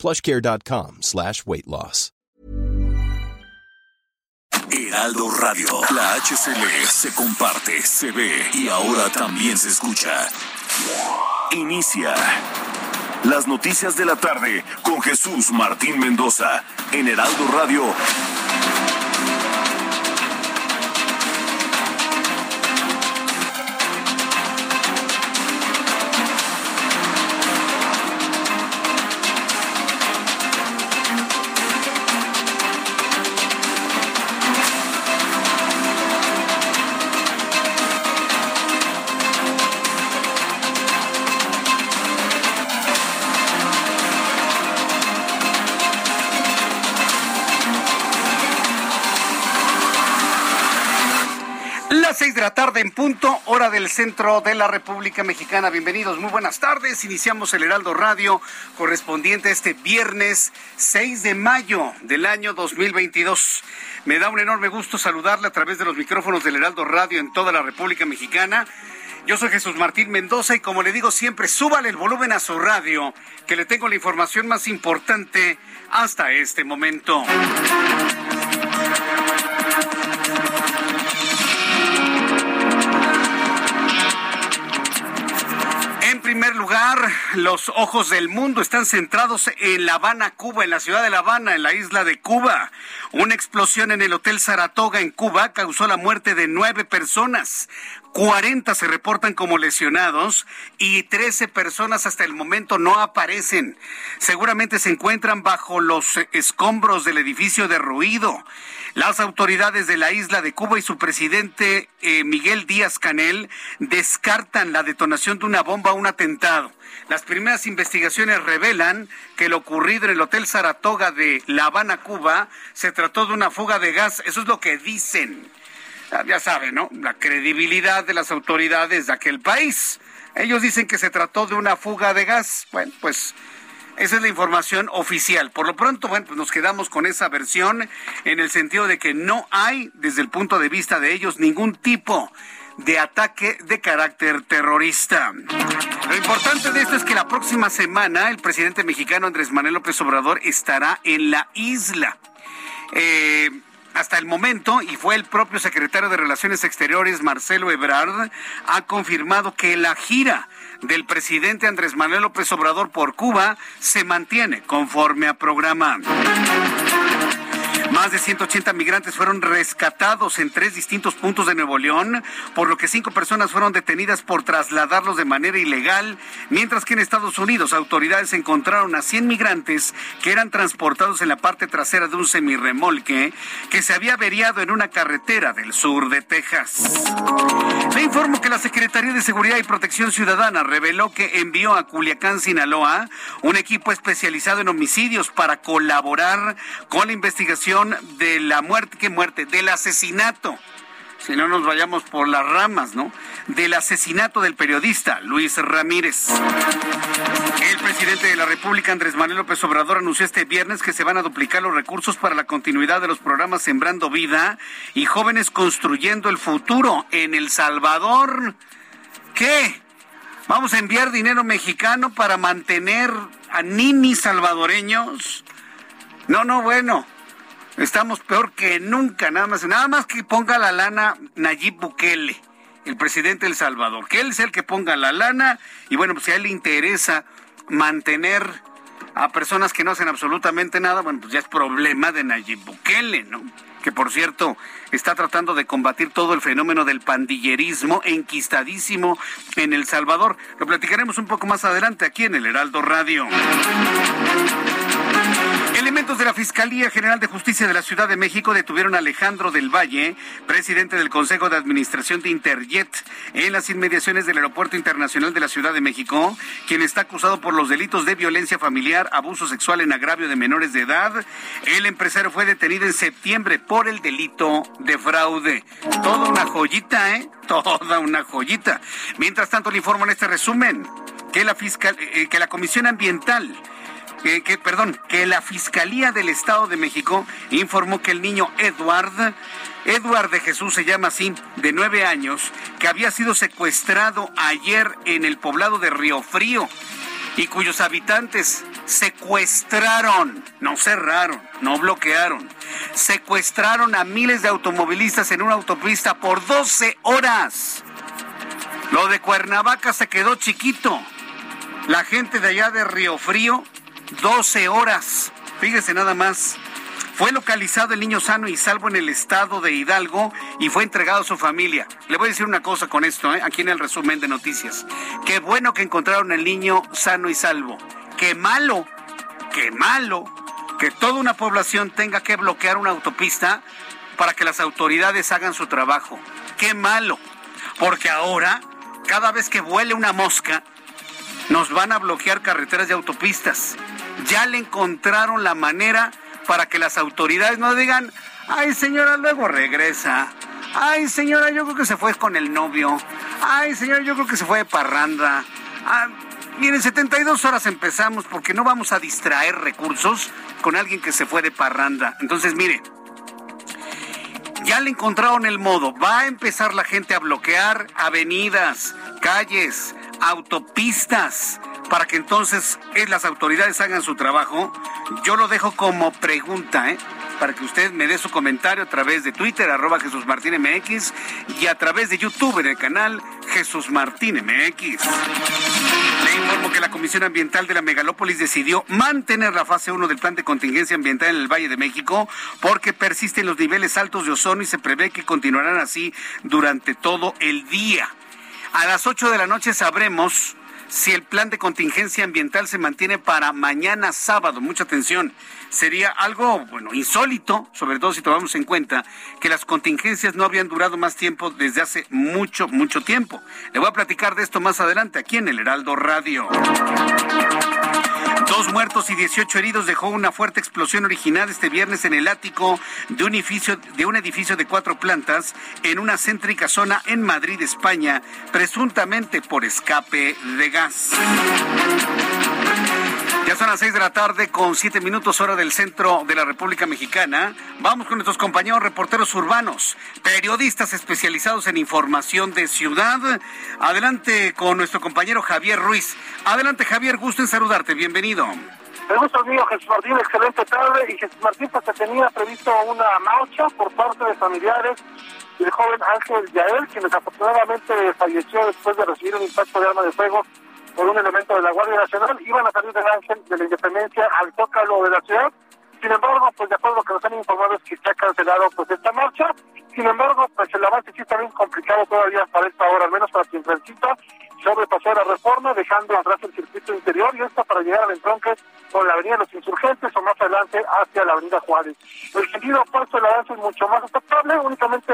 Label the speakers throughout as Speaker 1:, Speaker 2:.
Speaker 1: plushcare.com slash weight loss.
Speaker 2: Heraldo Radio. La HCL se comparte, se ve y ahora también se escucha. Inicia. Las noticias de la tarde con Jesús Martín Mendoza en Heraldo Radio.
Speaker 3: En punto, hora del centro de la República Mexicana. Bienvenidos, muy buenas tardes. Iniciamos el Heraldo Radio correspondiente este viernes 6 de mayo del año 2022. Me da un enorme gusto saludarle a través de los micrófonos del Heraldo Radio en toda la República Mexicana. Yo soy Jesús Martín Mendoza y como le digo siempre, súbale el volumen a su radio, que le tengo la información más importante hasta este momento. Primer lugar, los ojos del mundo están centrados en La Habana, Cuba, en la ciudad de La Habana, en la isla de Cuba. Una explosión en el Hotel Saratoga en Cuba causó la muerte de nueve personas. 40 se reportan como lesionados y 13 personas hasta el momento no aparecen. Seguramente se encuentran bajo los escombros del edificio derruido. Las autoridades de la isla de Cuba y su presidente eh, Miguel Díaz Canel descartan la detonación de una bomba o un atentado. Las primeras investigaciones revelan que lo ocurrido en el Hotel Saratoga de La Habana, Cuba, se trató de una fuga de gas. Eso es lo que dicen. Ah, Ya saben, ¿no? La credibilidad de las autoridades de aquel país. Ellos dicen que se trató de una fuga de gas. Bueno, pues esa es la información oficial. Por lo pronto, bueno, pues nos quedamos con esa versión en el sentido de que no hay, desde el punto de vista de ellos, ningún tipo de ataque de carácter terrorista. Lo importante de esto es que la próxima semana el presidente mexicano Andrés Manuel López Obrador estará en la isla. Eh, hasta el momento, y fue el propio secretario de Relaciones Exteriores, Marcelo Ebrard, ha confirmado que la gira del presidente Andrés Manuel López Obrador por Cuba se mantiene conforme a programa. Más de 180 migrantes fueron rescatados en tres distintos puntos de Nuevo León, por lo que cinco personas fueron detenidas por trasladarlos de manera ilegal, mientras que en Estados Unidos autoridades encontraron a 100 migrantes que eran transportados en la parte trasera de un semirremolque que se había averiado en una carretera del sur de Texas. Le informo que la Secretaría de Seguridad y Protección Ciudadana reveló que envió a Culiacán, Sinaloa, un equipo especializado en homicidios para colaborar con la investigación de la muerte, ¿qué muerte? Del asesinato. Si no nos vayamos por las ramas, ¿no? Del asesinato del periodista Luis Ramírez. El presidente de la República, Andrés Manuel López Obrador, anunció este viernes que se van a duplicar los recursos para la continuidad de los programas Sembrando Vida y Jóvenes Construyendo el Futuro en El Salvador. ¿Qué? ¿Vamos a enviar dinero mexicano para mantener a ninis salvadoreños? No, no, bueno. Estamos peor que nunca, nada más, nada más que ponga la lana Nayib Bukele, el presidente del Salvador, que él sea el que ponga la lana y bueno, pues si a él le interesa mantener a personas que no hacen absolutamente nada, bueno, pues ya es problema de Nayib Bukele, ¿no? Que por cierto está tratando de combatir todo el fenómeno del pandillerismo enquistadísimo en El Salvador. Lo platicaremos un poco más adelante aquí en el Heraldo Radio. El Elementos de la Fiscalía General de Justicia de la Ciudad de México detuvieron a Alejandro del Valle, presidente del Consejo de Administración de Interjet, en las inmediaciones del Aeropuerto Internacional de la Ciudad de México, quien está acusado por los delitos de violencia familiar, abuso sexual en agravio de menores de edad. El empresario fue detenido en septiembre por el delito de fraude. Toda una joyita, ¿eh? Toda una joyita. Mientras tanto, le informo en este resumen que la, fiscal, eh, que la Comisión Ambiental que, perdón, que la Fiscalía del Estado de México informó que el niño Edward, Edward de Jesús se llama así, de nueve años, que había sido secuestrado ayer en el poblado de Río Frío y cuyos habitantes secuestraron, no cerraron, no bloquearon, secuestraron a miles de automovilistas en una autopista por 12 horas. Lo de Cuernavaca se quedó chiquito. La gente de allá de Río Frío 12 horas. Fíjese nada más. Fue localizado el niño sano y salvo en el estado de Hidalgo y fue entregado a su familia. Le voy a decir una cosa con esto, ¿eh? aquí en el resumen de noticias. Qué bueno que encontraron al niño sano y salvo. Qué malo, qué malo que toda una población tenga que bloquear una autopista para que las autoridades hagan su trabajo. Qué malo, porque ahora, cada vez que vuele una mosca, nos van a bloquear carreteras y autopistas ya le encontraron la manera para que las autoridades no digan, ay señora, luego regresa. Ay señora, yo creo que se fue con el novio. Ay señora, yo creo que se fue de parranda. Ah, miren, 72 horas empezamos porque no vamos a distraer recursos con alguien que se fue de parranda. Entonces, mire, ya le encontraron el modo. Va a empezar la gente a bloquear avenidas, calles, autopistas para que entonces eh, las autoridades hagan su trabajo. Yo lo dejo como pregunta, ¿eh? para que usted me dé su comentario a través de Twitter, arroba Jesús Martín MX, y a través de YouTube en el canal Jesús Martín MX. Le informo que la Comisión Ambiental de la Megalópolis decidió mantener la fase 1 del plan de contingencia ambiental en el Valle de México porque persisten los niveles altos de ozono y se prevé que continuarán así durante todo el día. A las 8 de la noche sabremos si el plan de contingencia ambiental se mantiene para mañana sábado. Mucha atención. Sería algo, bueno, insólito, sobre todo si tomamos en cuenta que las contingencias no habían durado más tiempo desde hace mucho, mucho tiempo. Le voy a platicar de esto más adelante aquí en el Heraldo Radio. Dos muertos y 18 heridos dejó una fuerte explosión original este viernes en el ático de un edificio de, un edificio de cuatro plantas en una céntrica zona en Madrid, España, presuntamente por escape de gas. Ya son las seis de la tarde con siete minutos hora del centro de la República Mexicana. Vamos con nuestros compañeros reporteros urbanos, periodistas especializados en información de ciudad. Adelante con nuestro compañero Javier Ruiz. Adelante Javier, gusto en saludarte. Bienvenido.
Speaker 4: El gusto mío, Jesús Martín, excelente tarde. Y Jesús Martín, pues se tenía previsto una marcha por parte de familiares del joven Ángel Yael, quien desafortunadamente falleció después de recibir un impacto de arma de fuego por un elemento de la Guardia Nacional, iban a salir del Ángel de la Independencia al Zócalo de la ciudad. Sin embargo, pues de acuerdo a lo que nos han informado es que se ha cancelado pues esta marcha. Sin embargo, pues el avance sí está bien complicado todavía para esta hora, al menos para transita sobrepasó la reforma, dejando atrás el circuito interior y esto para llegar al entronque con la avenida los Insurgentes o más adelante hacia la avenida Juárez. El sentido opuesto el avance es mucho más aceptable, únicamente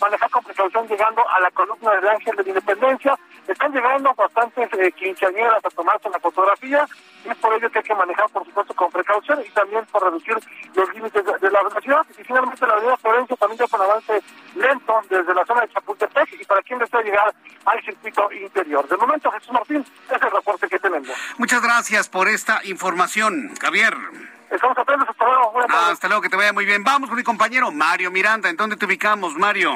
Speaker 4: manejar con precaución llegando a la columna del Ángel de la Independencia. Están llegando bastantes eh, quinceañeras a tomarse la fotografía y es por ello que hay que manejar, por supuesto, con precaución y también por reducir los límites de, la velocidad. Y finalmente la avenida Florencia también ya con avance lento desde la zona de Chapultepec y para quien desea llegar al circuito interior. De momento, Jesús Martín, es el reporte que tenemos.
Speaker 3: Muchas gracias por esta información, Javier.
Speaker 4: Estamos atentos, hasta luego.
Speaker 3: hasta luego, que te vaya muy bien. Vamos con mi compañero Mario Miranda. ¿En dónde te ubicamos, Mario?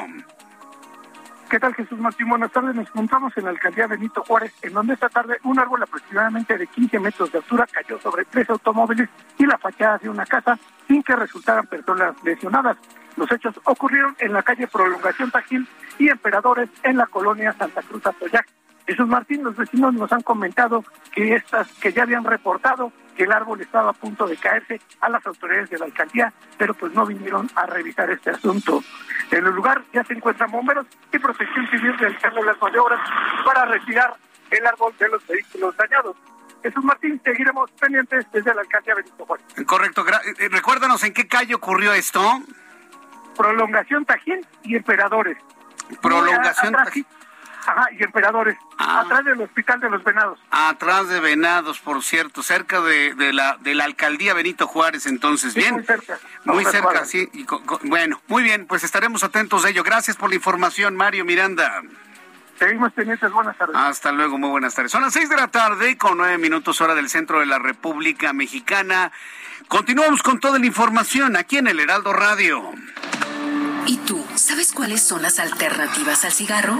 Speaker 5: ¿Qué tal, Jesús Martín? Buenas tardes. Nos encontramos en la alcaldía Benito Juárez, en donde esta tarde un árbol aproximadamente de 15 metros de altura cayó sobre tres automóviles y la fachada de una casa sin que resultaran personas lesionadas. Los hechos ocurrieron en la calle Prolongación Tajín y Emperadores en la colonia Santa Cruz Atoyac. Jesús Martín, los vecinos nos han comentado que estas, que ya habían reportado que el árbol estaba a punto de caerse a las autoridades de la alcaldía, pero pues no vinieron a revisar este asunto. En el lugar ya se encuentran bomberos y protección civil realizando las maniobras para retirar el árbol de los vehículos dañados. Jesús Martín, seguiremos pendientes desde la alcaldía Benito Juárez.
Speaker 3: Correcto. Eh, recuérdanos en qué calle ocurrió esto.
Speaker 5: Prolongación Tajín y Emperadores.
Speaker 3: Prolongación
Speaker 5: Tajín. Ajá, y Emperadores. Ah. Atrás del Hospital de los Venados.
Speaker 3: Atrás de Venados, por cierto, cerca de, la, de la alcaldía Benito Juárez, entonces. bien. Muy cerca. Muy cerca, sí. bueno, muy bien, pues estaremos atentos a ello. Gracias por la información, Mario Miranda.
Speaker 5: Seguimos pendientes. Buenas tardes.
Speaker 3: Hasta luego, muy buenas tardes. Son las seis de la tarde con nueve minutos hora del centro de la República Mexicana. Continuamos con toda la información aquí en el Heraldo Radio.
Speaker 6: ¿Y tú sabes cuáles son las alternativas al cigarro?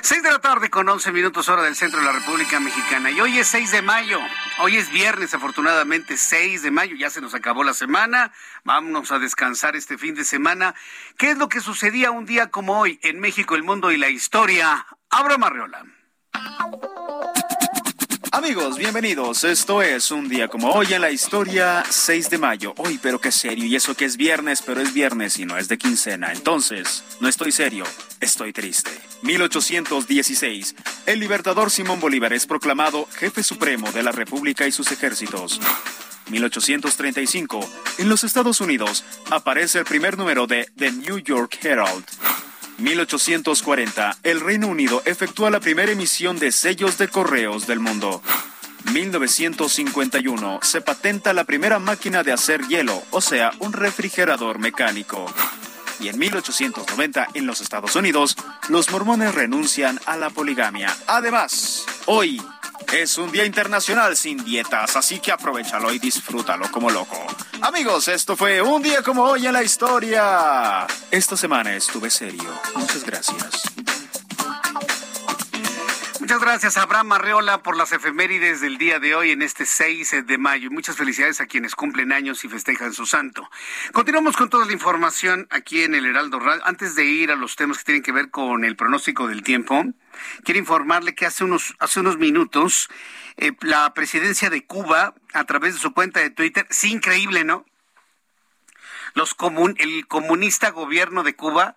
Speaker 3: 6 de la tarde con 11 minutos hora del centro de la República Mexicana. Y hoy es 6 de mayo. Hoy es viernes, afortunadamente 6 de mayo. Ya se nos acabó la semana. Vámonos a descansar este fin de semana. ¿Qué es lo que sucedía un día como hoy en México, el mundo y la historia? Abra Marriola.
Speaker 7: Amigos, bienvenidos. Esto es un día como hoy en la historia, 6 de mayo. Hoy, pero qué serio. Y eso que es viernes, pero es viernes y no es de quincena. Entonces, no estoy serio, estoy triste. 1816. El libertador Simón Bolívar es proclamado jefe supremo de la República y sus ejércitos. 1835. En los Estados Unidos aparece el primer número de The New York Herald. 1840, el Reino Unido efectúa la primera emisión de sellos de correos del mundo. 1951, se patenta la primera máquina de hacer hielo, o sea, un refrigerador mecánico. Y en 1890, en los Estados Unidos, los mormones renuncian a la poligamia. Además, hoy es un día internacional sin dietas, así que aprovechalo y disfrútalo como loco. Amigos, esto fue un día como hoy en la historia. Esta semana estuve serio. Muchas gracias.
Speaker 3: Muchas gracias Abraham Arreola por las efemérides del día de hoy en este 6 de mayo. Muchas felicidades a quienes cumplen años y festejan su santo. Continuamos con toda la información aquí en el Heraldo Radio. Antes de ir a los temas que tienen que ver con el pronóstico del tiempo, quiero informarle que hace unos, hace unos minutos eh, la presidencia de Cuba, a través de su cuenta de Twitter, sí increíble, ¿no? Los comun, el comunista gobierno de Cuba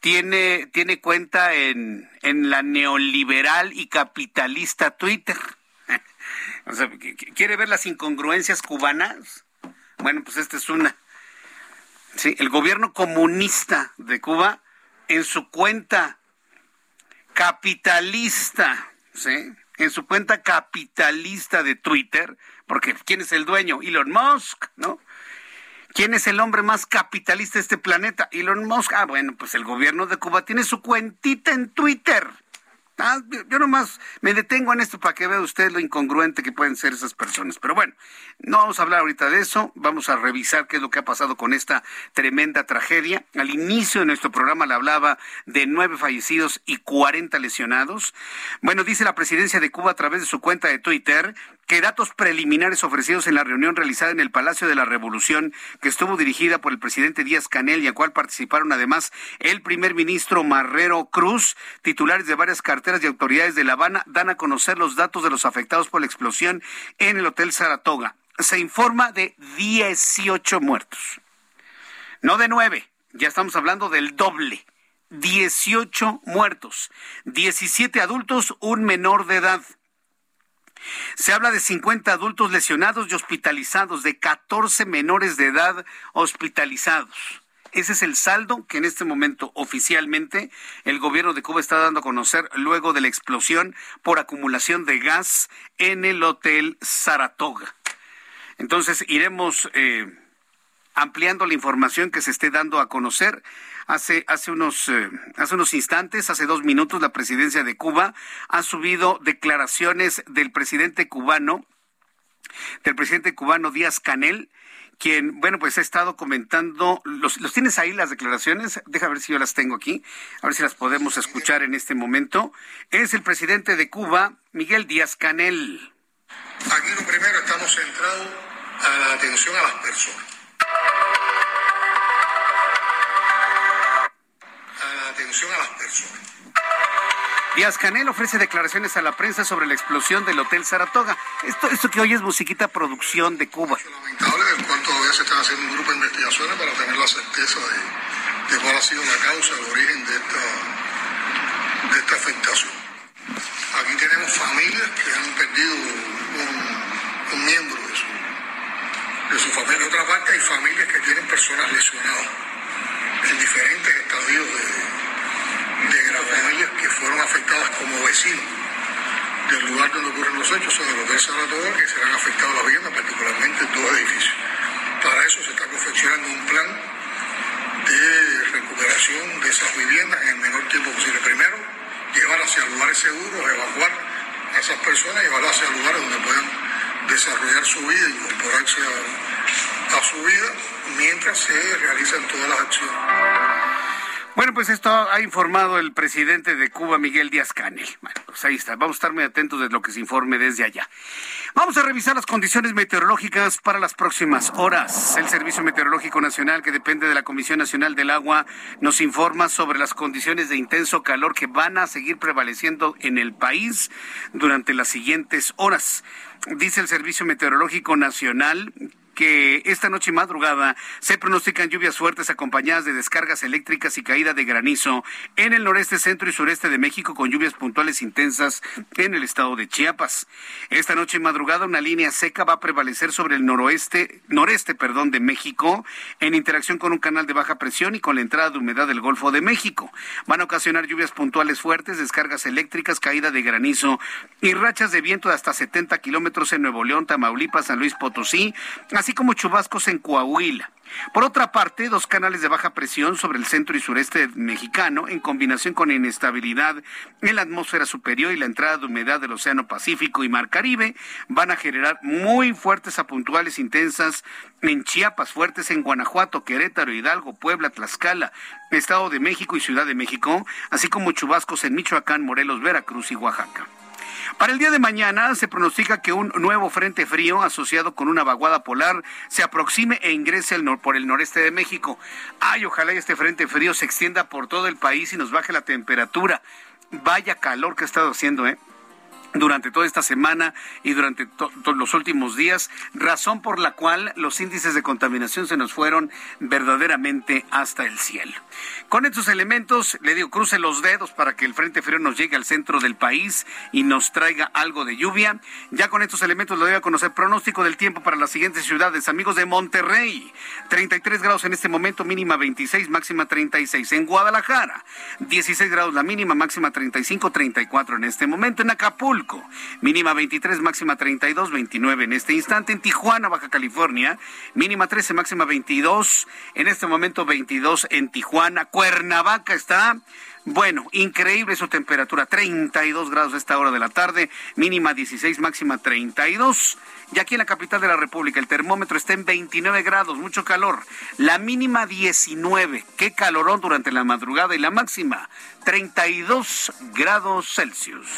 Speaker 3: tiene, tiene cuenta en, en la neoliberal y capitalista Twitter. o sea, ¿quiere ver las incongruencias cubanas? Bueno, pues esta es una. El gobierno comunista de Cuba en su cuenta capitalista, ¿sí? En su cuenta capitalista de Twitter, porque ¿quién es el dueño? Elon Musk, ¿no? ¿Quién es el hombre más capitalista de este planeta? Elon Musk. Ah, bueno, pues el gobierno de Cuba tiene su cuentita en Twitter. Ah, yo nomás me detengo en esto para que vea usted lo incongruente que pueden ser esas personas. Pero bueno, no vamos a hablar ahorita de eso, vamos a revisar qué es lo que ha pasado con esta tremenda tragedia. Al inicio de nuestro programa le hablaba de nueve fallecidos y cuarenta lesionados. Bueno, dice la presidencia de Cuba a través de su cuenta de Twitter que datos preliminares ofrecidos en la reunión realizada en el Palacio de la Revolución, que estuvo dirigida por el presidente Díaz Canel y a cual participaron además el primer ministro Marrero Cruz, titulares de varias carteras y autoridades de La Habana, dan a conocer los datos de los afectados por la explosión en el Hotel Saratoga. Se informa de 18 muertos, no de nueve, ya estamos hablando del doble. 18 muertos, 17 adultos, un menor de edad. Se habla de 50 adultos lesionados y hospitalizados, de 14 menores de edad hospitalizados. Ese es el saldo que en este momento oficialmente el gobierno de Cuba está dando a conocer luego de la explosión por acumulación de gas en el Hotel Saratoga. Entonces iremos eh, ampliando la información que se esté dando a conocer Hace, hace, unos, eh, hace unos instantes, hace dos minutos, la presidencia de Cuba ha subido declaraciones del presidente cubano, del presidente cubano Díaz Canel, quien, bueno, pues ha estado comentando, los, los tienes ahí las declaraciones, deja ver si yo las tengo aquí, a ver si las podemos escuchar en este momento. Es el presidente de Cuba, Miguel Díaz Canel.
Speaker 8: Aquí lo primero estamos centrados a la atención a las personas. Atención a las personas.
Speaker 3: Díaz Canel ofrece declaraciones a la prensa sobre la explosión del Hotel Saratoga. Esto, esto que hoy es musiquita producción de Cuba.
Speaker 8: Lamentable, del cual todavía se están haciendo un grupo de investigaciones para tener la certeza de, de cuál ha sido la causa, el origen de esta, de esta afectación. Aquí tenemos familias que han perdido un, un miembro de su, de su familia. De otra parte, hay familias que tienen personas lesionadas en diferentes estadios de, de las familias que fueron afectadas como vecinos del lugar donde ocurren los hechos, o del Hotel Saratoga, que serán afectados las viviendas, particularmente dos edificios. Para eso se está confeccionando un plan de recuperación de esas viviendas en el menor tiempo posible. Primero, llevar hacia lugares seguros, evacuar a esas personas, llevarlas hacia lugares donde puedan desarrollar su vida, incorporarse a su vida, mientras se realizan todas las acciones.
Speaker 3: Bueno, pues esto ha informado el presidente de Cuba, Miguel Díaz Canel. Bueno, pues ahí está. Vamos a estar muy atentos de lo que se informe desde allá. Vamos a revisar las condiciones meteorológicas para las próximas horas. El Servicio Meteorológico Nacional, que depende de la Comisión Nacional del Agua, nos informa sobre las condiciones de intenso calor que van a seguir prevaleciendo en el país durante las siguientes horas. Dice el Servicio Meteorológico Nacional que esta noche y madrugada se pronostican lluvias fuertes acompañadas de descargas eléctricas y caída de granizo en el noreste, centro y sureste de México con lluvias puntuales intensas en el estado de Chiapas. Esta noche y madrugada una línea seca va a prevalecer sobre el noroeste, noreste, perdón, de México en interacción con un canal de baja presión y con la entrada de humedad del Golfo de México. Van a ocasionar lluvias puntuales fuertes, descargas eléctricas, caída de granizo y rachas de viento de hasta 70 kilómetros en Nuevo León, Tamaulipas, San Luis Potosí, así como chubascos en Coahuila. Por otra parte, dos canales de baja presión sobre el centro y sureste mexicano, en combinación con inestabilidad en la atmósfera superior y la entrada de humedad del Océano Pacífico y Mar Caribe, van a generar muy fuertes a puntuales intensas en Chiapas, fuertes en Guanajuato, Querétaro, Hidalgo, Puebla, Tlaxcala, Estado de México y Ciudad de México, así como chubascos en Michoacán, Morelos, Veracruz y Oaxaca. Para el día de mañana se pronostica que un nuevo frente frío asociado con una vaguada polar se aproxime e ingrese al por el noreste de México. Ay, ojalá este frente frío se extienda por todo el país y nos baje la temperatura. Vaya calor que ha estado haciendo, ¿eh? Durante toda esta semana y durante los últimos días, razón por la cual los índices de contaminación se nos fueron verdaderamente hasta el cielo. Con estos elementos, le digo, cruce los dedos para que el Frente Frío nos llegue al centro del país y nos traiga algo de lluvia. Ya con estos elementos le doy a conocer pronóstico del tiempo para las siguientes ciudades. Amigos de Monterrey, 33 grados en este momento, mínima 26, máxima 36. En Guadalajara, 16 grados la mínima, máxima 35, 34 en este momento. En Acapulco, mínima 23, máxima 32, 29 en este instante. En Tijuana, Baja California, mínima 13, máxima 22. En este momento 22 en Tijuana. Cuernavaca está bueno, increíble su temperatura, 32 grados a esta hora de la tarde, mínima 16, máxima 32. Y aquí en la capital de la República el termómetro está en 29 grados, mucho calor. La mínima 19, qué calorón durante la madrugada y la máxima 32 grados Celsius.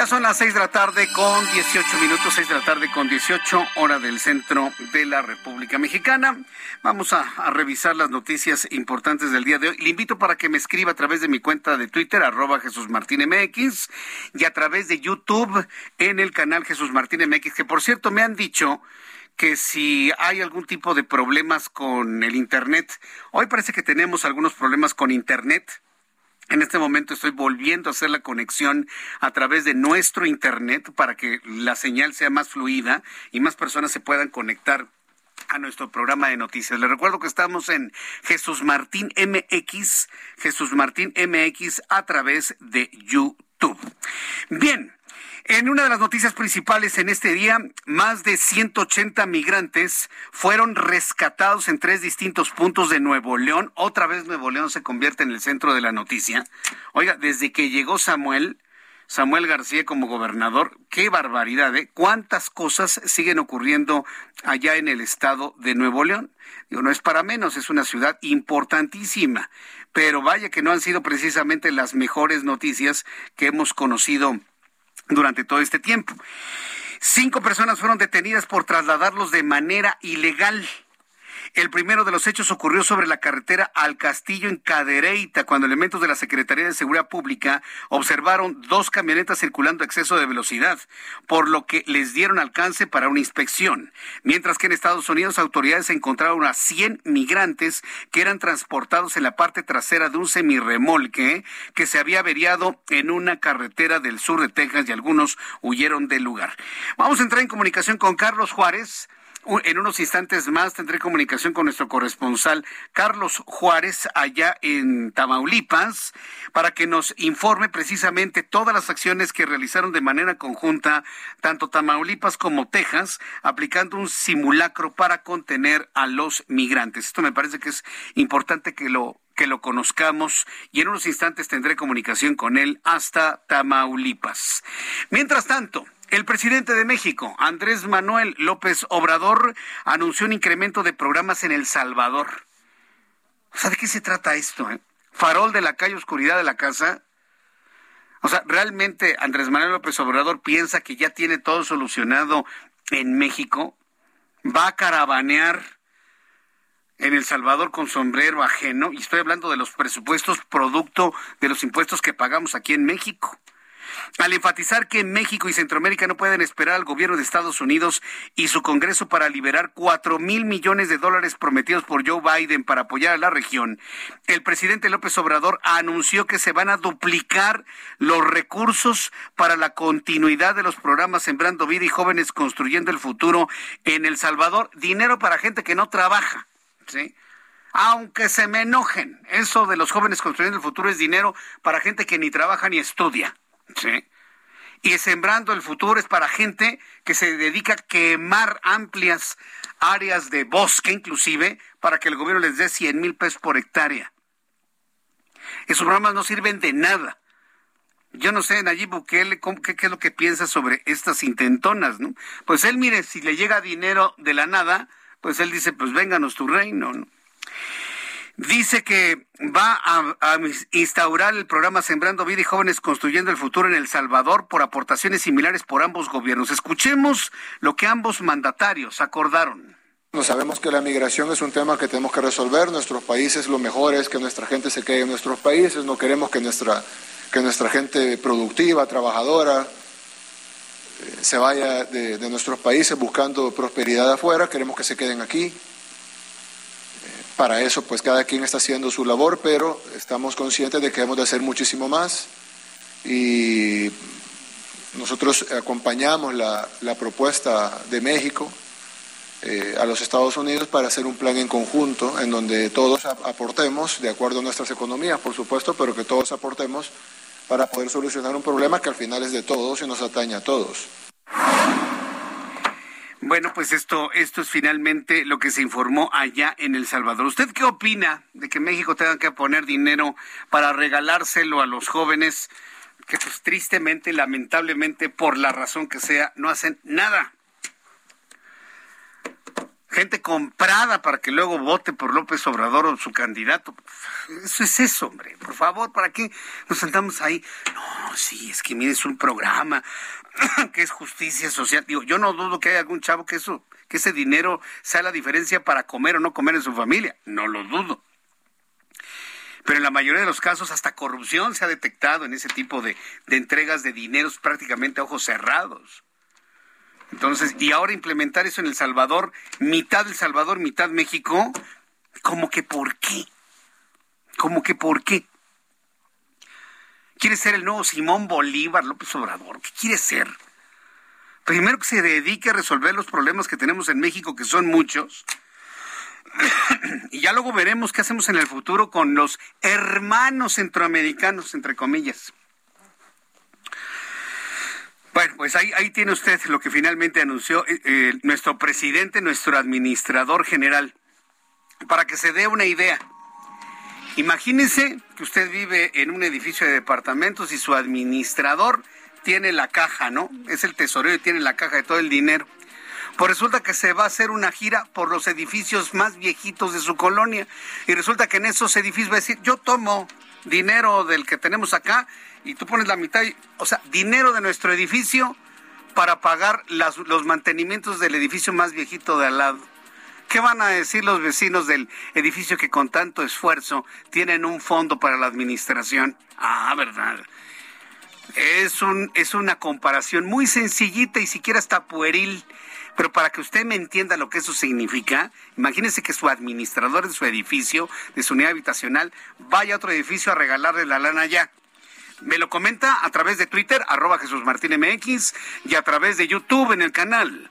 Speaker 3: Ya son las seis de la tarde con 18 minutos, seis de la tarde con 18 hora del centro de la República Mexicana. Vamos a, revisar las noticias importantes del día de hoy. Le invito para que me escriba a través de mi cuenta de Twitter, arroba Jesús Martín y a través de YouTube en el canal Jesús Martín MX, que por cierto me han dicho que si hay algún tipo de problemas con el Internet, hoy parece que tenemos algunos problemas con Internet en este momento estoy volviendo a hacer la conexión a través de nuestro Internet para que la señal sea más fluida y más personas se puedan conectar a nuestro programa de noticias. Les recuerdo que estamos en Jesús Martín MX, Jesús Martín MX a través de YouTube. Bien. En una de las noticias principales en este día, más de 180 migrantes fueron rescatados en tres distintos puntos de Nuevo León. Otra vez Nuevo León se convierte en el centro de la noticia. Oiga, desde que llegó Samuel, Samuel García como gobernador, qué barbaridad, ¿eh? ¿Cuántas cosas siguen ocurriendo allá en el estado de Nuevo León? Digo, no es para menos, es una ciudad importantísima, pero vaya que no han sido precisamente las mejores noticias que hemos conocido durante todo este tiempo. Cinco personas fueron detenidas por trasladarlos de manera ilegal. El primero de los hechos ocurrió sobre la carretera al Castillo en Cadereyta, cuando elementos de la Secretaría de Seguridad Pública observaron dos camionetas circulando a exceso de velocidad, por lo que les dieron alcance para una inspección. Mientras que en Estados Unidos autoridades encontraron a 100 migrantes que eran transportados en la parte trasera de un semirremolque que se había averiado en una carretera del sur de Texas y algunos huyeron del lugar. Vamos a entrar en comunicación con Carlos Juárez en unos instantes más tendré comunicación con nuestro corresponsal Carlos Juárez allá en Tamaulipas para que nos informe precisamente todas las acciones que realizaron de manera conjunta tanto Tamaulipas como Texas aplicando un simulacro para contener a los migrantes. Esto me parece que es importante que lo que lo conozcamos y en unos instantes tendré comunicación con él hasta Tamaulipas. Mientras tanto, el presidente de México, Andrés Manuel López Obrador, anunció un incremento de programas en El Salvador. O sea, ¿de qué se trata esto? Eh? Farol de la calle, oscuridad de la casa. O sea, ¿realmente Andrés Manuel López Obrador piensa que ya tiene todo solucionado en México? ¿Va a caravanear en El Salvador con sombrero ajeno? Y estoy hablando de los presupuestos producto de los impuestos que pagamos aquí en México al enfatizar que México y Centroamérica no pueden esperar al gobierno de Estados Unidos y su Congreso para liberar cuatro mil millones de dólares prometidos por Joe Biden para apoyar a la región, el presidente López Obrador anunció que se van a duplicar los recursos para la continuidad de los programas Sembrando Vida y Jóvenes Construyendo el Futuro en El Salvador. Dinero para gente que no trabaja. ¿Sí? aunque se me enojen. Eso de los jóvenes construyendo el futuro es dinero para gente que ni trabaja ni estudia. ¿sí? Y sembrando el futuro es para gente que se dedica a quemar amplias áreas de bosque, inclusive, para que el gobierno les dé 100 mil pesos por hectárea. Esos programas no sirven de nada. Yo no sé, Nayib Bukele, qué, qué, es lo que piensa sobre estas intentonas, ¿no? Pues él, mire, si le llega dinero de la nada, pues él dice, pues vénganos tu reino, ¿no? dice que va a, instaurar el programa Sembrando Vida y Jóvenes Construyendo el Futuro en El Salvador por aportaciones similares por ambos gobiernos. Escuchemos lo que ambos mandatarios acordaron.
Speaker 9: No sabemos que la migración es un tema que tenemos que resolver. Nuestros países lo mejor es que nuestra gente se quede en nuestros países. No queremos que nuestra, que nuestra gente productiva, trabajadora, se vaya de, nuestros países buscando prosperidad afuera. Queremos que se queden aquí. Para eso, pues cada quien está haciendo su labor, pero estamos conscientes de que hemos de hacer muchísimo más y nosotros acompañamos la, propuesta de México eh, a los Estados Unidos para hacer un plan en conjunto en donde todos aportemos, de acuerdo a nuestras economías, por supuesto, pero que todos aportemos para poder solucionar un problema que al final es de todos y nos atañe a todos.
Speaker 3: Bueno, pues esto, esto es finalmente lo que se informó allá en El Salvador. ¿Usted qué opina de que México tenga que poner dinero para regalárselo a los jóvenes que pues tristemente, lamentablemente, por la razón que sea, no hacen nada? Gente comprada para que luego vote por López Obrador o su candidato. Eso es eso, hombre. Por favor, ¿para qué nos sentamos ahí? No, sí, es que mire, es un programa que es justicia social. Digo, yo no dudo que haya algún chavo que eso, que ese dinero sea la diferencia para comer o no comer en su familia. No lo dudo. Pero en la mayoría de los casos hasta corrupción se ha detectado en ese tipo de, de entregas de dineros prácticamente a ojos cerrados. Entonces, y ahora implementar eso en El Salvador, mitad El Salvador, mitad México, como que por qué? ¿Cómo que por qué? ¿Quiere ser el nuevo Simón Bolívar López Obrador? ¿Qué quiere ser? Primero que se dedique a resolver los problemas que tenemos en México, que son muchos. y ya luego veremos qué hacemos en el futuro con los hermanos centroamericanos, entre comillas. Bueno, pues ahí, tiene usted lo que finalmente anunció eh, eh, nuestro presidente, nuestro administrador general. Para que se dé una idea, imagínese que usted vive en un edificio de departamentos y su administrador tiene la caja, ¿no? Es el tesorero y tiene la caja de todo el dinero. Pues resulta que se va a hacer una gira por los edificios más viejitos de su colonia y resulta que en esos edificios va a decir, yo tomo dinero del que tenemos acá y tú pones la mitad, o sea, dinero de nuestro edificio para pagar los mantenimientos del edificio más viejito de al lado. ¿Qué van a decir los vecinos del edificio que con tanto esfuerzo tienen un fondo para la administración? Ah, verdad. Es, un, es una comparación muy sencillita y siquiera está pueril. Pero para que usted me entienda lo que eso significa, imagínese que su administrador de su edificio, de su unidad habitacional, vaya a otro edificio a regalarle la lana ya. Me lo comenta a través de Twitter, arroba Jesús Martín MX, y a través de YouTube en el canal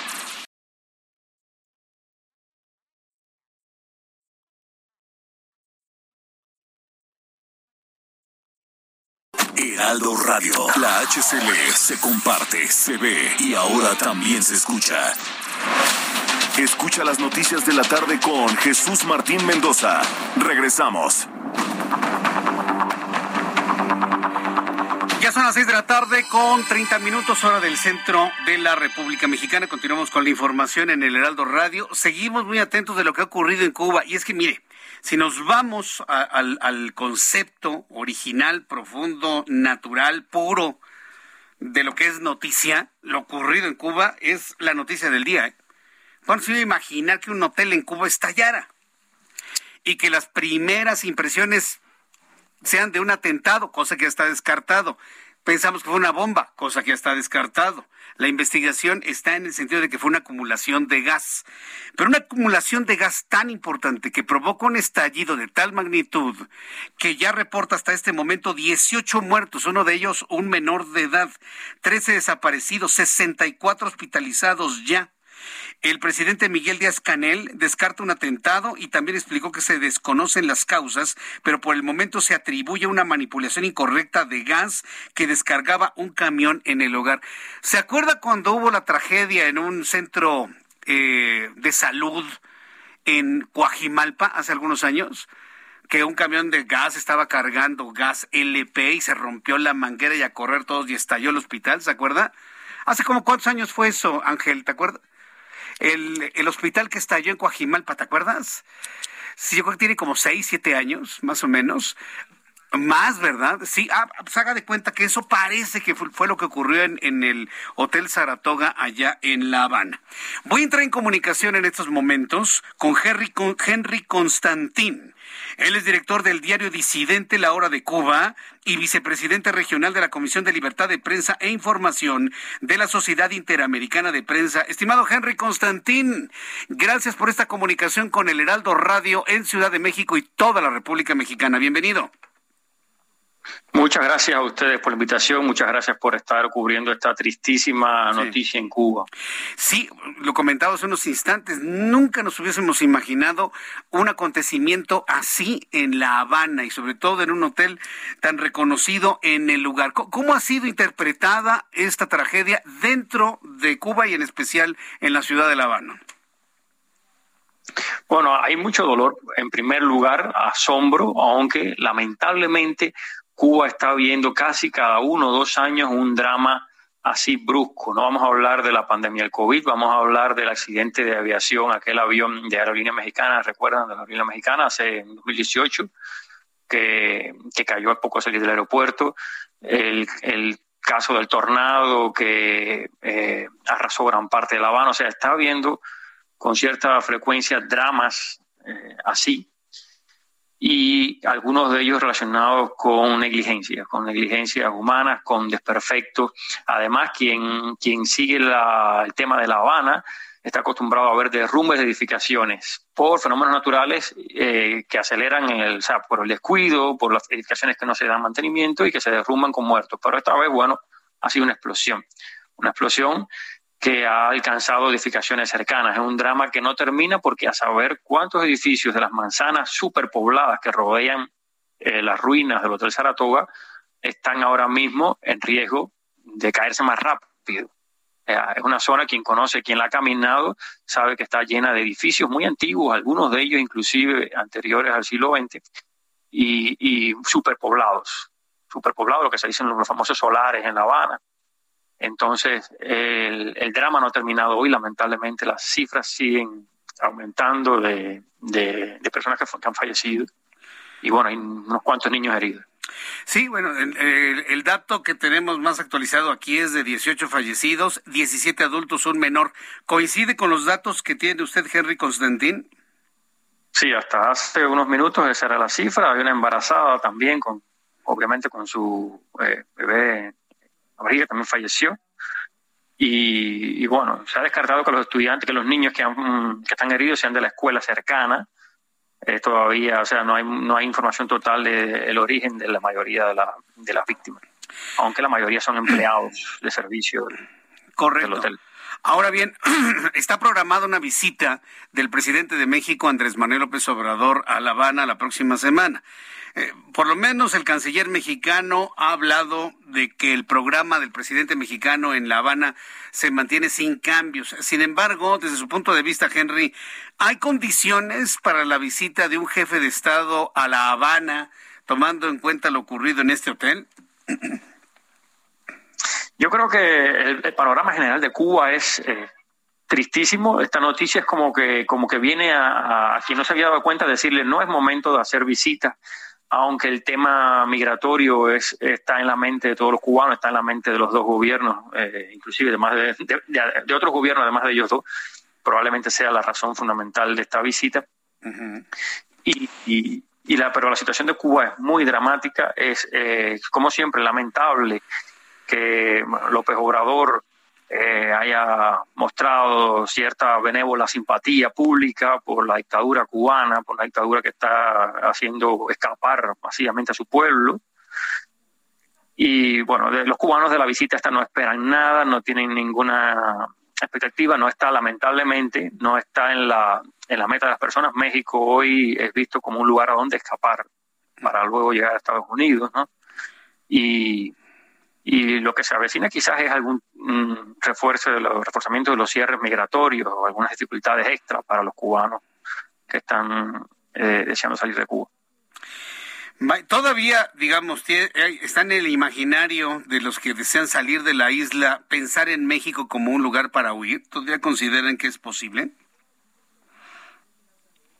Speaker 2: Heraldo Radio. La HCL se comparte, se ve y ahora también se escucha. Escucha las noticias de la tarde con Jesús Martín Mendoza. Regresamos.
Speaker 3: Ya son las seis de la tarde con 30 minutos hora del centro de la República Mexicana. Continuamos con la información en el Heraldo Radio. Seguimos muy atentos de lo que ha ocurrido en Cuba. Y es que, mire, si nos vamos al, concepto original, profundo, natural, puro de lo que es noticia, lo ocurrido en Cuba es la noticia del día. ¿eh? ¿Cuándo se iba a imaginar que un hotel en Cuba estallara? Y que las primeras impresiones sean de un atentado, cosa que está descartado. Pensamos que fue una bomba, cosa que ya está descartado. La investigación está en el sentido de que fue una acumulación de gas, pero una acumulación de gas tan importante que provoca un estallido de tal magnitud que ya reporta hasta este momento 18 muertos, uno de ellos un menor de edad, 13 desaparecidos, 64 hospitalizados ya. El presidente Miguel Díaz Canel descarta un atentado y también explicó que se desconocen las causas, pero por el momento se atribuye una manipulación incorrecta de gas que descargaba un camión en el hogar. ¿Se acuerda cuando hubo la tragedia en un centro eh, de salud en Coajimalpa hace algunos años? que un camión de gas estaba cargando gas LP y se rompió la manguera y a correr todos y estalló el hospital, ¿se acuerda? ¿Hace como cuántos años fue eso, Ángel? ¿Te acuerdas? El, el hospital que estalló en Coajimalpa, ¿te acuerdas? Sí, yo creo que tiene como seis, siete años, más o menos. Más, ¿verdad? Sí, ah, pues haga de cuenta que eso parece que fue, lo que ocurrió en, el Hotel Saratoga allá en La Habana. Voy a entrar en comunicación en estos momentos con Henry, con Henry Constantín. Él es director del diario Disidente La Hora de Cuba y vicepresidente regional de la Comisión de Libertad de Prensa e Información de la Sociedad Interamericana de Prensa. Estimado Henry Constantín, gracias por esta comunicación con el Heraldo Radio en Ciudad de México y toda la República Mexicana. Bienvenido.
Speaker 10: Muchas gracias a ustedes por la invitación, muchas gracias por estar cubriendo esta tristísima noticia en Cuba.
Speaker 3: Sí, lo comentaba hace unos instantes, nunca nos hubiésemos imaginado un acontecimiento así en La Habana y sobre todo en un hotel tan reconocido en el lugar. ¿Cómo ha sido interpretada esta tragedia dentro de Cuba y en especial en la ciudad de La Habana?
Speaker 10: Bueno, hay mucho dolor, en primer lugar, asombro, aunque lamentablemente Cuba está viendo casi cada uno o dos años un drama así brusco. No vamos a hablar de la pandemia del COVID, vamos a hablar del accidente de aviación, aquel avión de aerolínea mexicana, recuerdan, de la aerolínea mexicana, hace en 2018, que, que cayó a poco salir del aeropuerto. El, el caso del tornado que eh, arrasó gran parte de La Habana. O sea, está habiendo con cierta frecuencia dramas eh, así y algunos de ellos relacionados con negligencia, con negligencias humanas, con desperfectos. Además, quien, quien sigue el tema de La Habana está acostumbrado a ver derrumbes de edificaciones por fenómenos naturales eh, que aceleran el, o sea, por el descuido, por las edificaciones que no se dan mantenimiento y que se derrumban con muertos. Pero esta vez, bueno, ha sido una explosión. Una explosión que ha alcanzado edificaciones cercanas. Es un drama que no termina porque a saber cuántos edificios de las manzanas superpobladas que rodean eh, las ruinas del Hotel Saratoga están ahora mismo en riesgo de caerse más rápido. Eh, es una zona, quien conoce, quien la ha caminado, sabe que está llena de edificios muy antiguos, algunos de ellos inclusive anteriores al siglo XX, y, y superpoblados. Superpoblados, lo que se dicen los famosos solares en La Habana. Entonces, el, el drama no ha terminado hoy, lamentablemente las cifras siguen aumentando de, de, de personas que, que han fallecido y bueno, hay unos cuantos niños heridos.
Speaker 3: Sí, bueno, el, dato que tenemos más actualizado aquí es de 18 fallecidos, 17 adultos, un menor. ¿Coincide con los datos que tiene usted, Henry Constantín?
Speaker 10: Sí, hasta hace unos minutos esa era la cifra. Había una embarazada también, con obviamente con su eh, bebé, también falleció. Y, bueno, se ha descartado que los estudiantes, que los niños que, han, que están heridos sean de la escuela cercana eh, todavía, o sea, no hay, no hay información total del origen de la mayoría de, la, de las víctimas, aunque la mayoría son empleados de servicio del hotel.
Speaker 3: Ahora bien, está programada una visita del presidente de México, Andrés Manuel López Obrador, a La Habana la próxima semana. Eh, por lo menos el canciller mexicano ha hablado de que el programa del presidente mexicano en La Habana se mantiene sin cambios. Sin embargo, desde su punto de vista, Henry, ¿hay condiciones para la visita de un jefe de Estado a La Habana, tomando en cuenta lo ocurrido en este hotel?
Speaker 10: Yo creo que el, panorama general de Cuba es eh, tristísimo. Esta noticia es como que, como que viene a, a, quien no se había dado cuenta decirle no es momento de hacer visitas aunque el tema migratorio es, está en la mente de todos los cubanos, está en la mente de los dos gobiernos, eh, inclusive de, de, otros gobiernos, además de ellos dos, probablemente sea la razón fundamental de esta visita. y, y, la, pero la situación de Cuba es muy dramática, es eh, como siempre lamentable que López Obrador eh, haya mostrado cierta benévola simpatía pública por la dictadura cubana, por la dictadura que está haciendo escapar masivamente a su pueblo. Y bueno, los cubanos de la visita esta no esperan nada, no tienen ninguna expectativa, no está lamentablemente, no está en la, en la meta de las personas. México hoy es visto como un lugar a donde escapar para luego llegar a Estados Unidos, ¿no? Y, y lo que se avecina quizás es algún mm, refuerzo de los reforzamiento de los cierres migratorios o algunas dificultades extra para los cubanos que están eh, deseando salir de Cuba.
Speaker 3: Todavía, digamos, está en el imaginario de los que desean salir de la isla pensar en México como un lugar para huir. ¿Todavía consideran que es posible?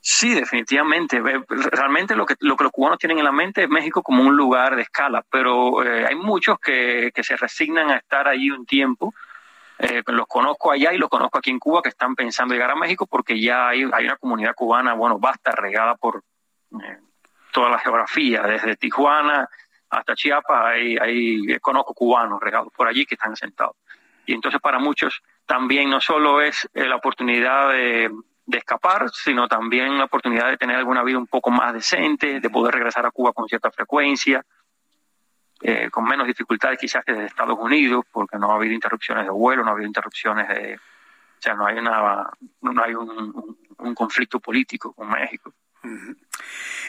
Speaker 10: Sí, definitivamente. Realmente lo que, lo que los cubanos tienen en la mente es México como un lugar de escala, pero eh, hay muchos que, se resignan a estar allí un tiempo. Eh, los conozco allá y los conozco aquí en Cuba que están pensando llegar a México porque ya hay, hay una comunidad cubana, bueno, basta, regada por eh, toda la geografía, desde Tijuana hasta Chiapas, hay, hay, conozco cubanos regados por allí que están sentados. Y entonces para muchos también no solo es la oportunidad de de escapar, sino también la oportunidad de tener alguna vida un poco más decente, de poder regresar a Cuba con cierta frecuencia, eh, con menos dificultades quizás que desde Estados Unidos, porque no ha habido interrupciones de vuelo, no ha habido interrupciones de... O sea, no hay, una, no hay un, un, conflicto político con México.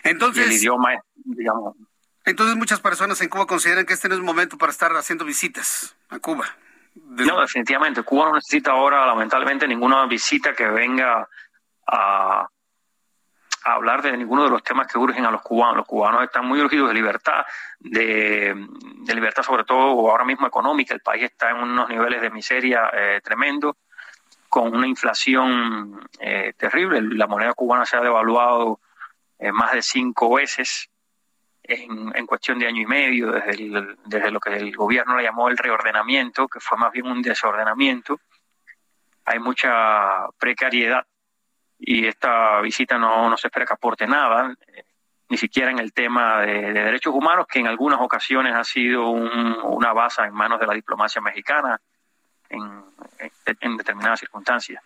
Speaker 3: Entonces...
Speaker 10: el idioma es, digamos...
Speaker 3: Entonces muchas personas en Cuba consideran que este no es el momento para estar haciendo visitas a Cuba.
Speaker 10: No, definitivamente. Cuba no necesita ahora, lamentablemente, ninguna visita que venga a, hablar de ninguno de los temas que urgen a los cubanos. Los cubanos están muy urgidos de libertad, de, libertad sobre todo ahora mismo económica. El país está en unos niveles de miseria eh, tremendo, con una inflación eh, terrible. La moneda cubana se ha devaluado eh, más de cinco veces en, en, cuestión de año y medio, desde lo que el gobierno le llamó el reordenamiento, que fue más bien un desordenamiento. Hay mucha precariedad y esta visita no, no se espera que aporte nada, eh, ni siquiera en el tema de, derechos humanos, que en algunas ocasiones ha sido una base en manos de la diplomacia mexicana en, en, determinadas circunstancias.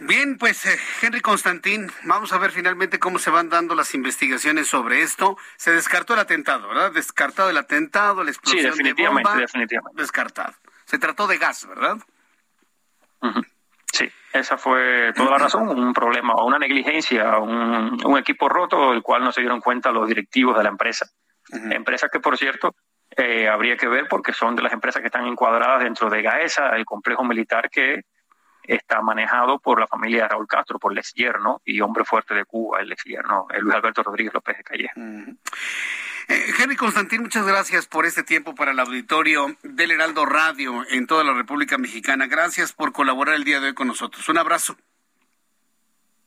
Speaker 3: Bien, pues eh, Henry Constantín, vamos a ver finalmente cómo se van dando las investigaciones sobre esto. Se descartó el atentado, ¿verdad? Descartado el atentado, la explosión
Speaker 10: sí, definitivamente,
Speaker 3: de bomba.
Speaker 10: definitivamente.
Speaker 3: Descartado. Se trató de gas, ¿verdad?
Speaker 10: Sí, esa fue toda la razón, un problema, una negligencia, un, un, equipo roto, del cual no se dieron cuenta los directivos de la empresa. Empresa que, por cierto, eh, habría que ver porque son de las empresas que están encuadradas dentro de GAESA, el complejo militar que está manejado por la familia de Raúl Castro, por el ex yerno y hombre fuerte de Cuba, el ex yerno, Luis Alberto Rodríguez López de Calle.
Speaker 3: Eh, Henry Constantín, muchas gracias por este tiempo para el auditorio del Heraldo Radio en toda la República Mexicana. Gracias por colaborar el día de hoy con nosotros. Un abrazo.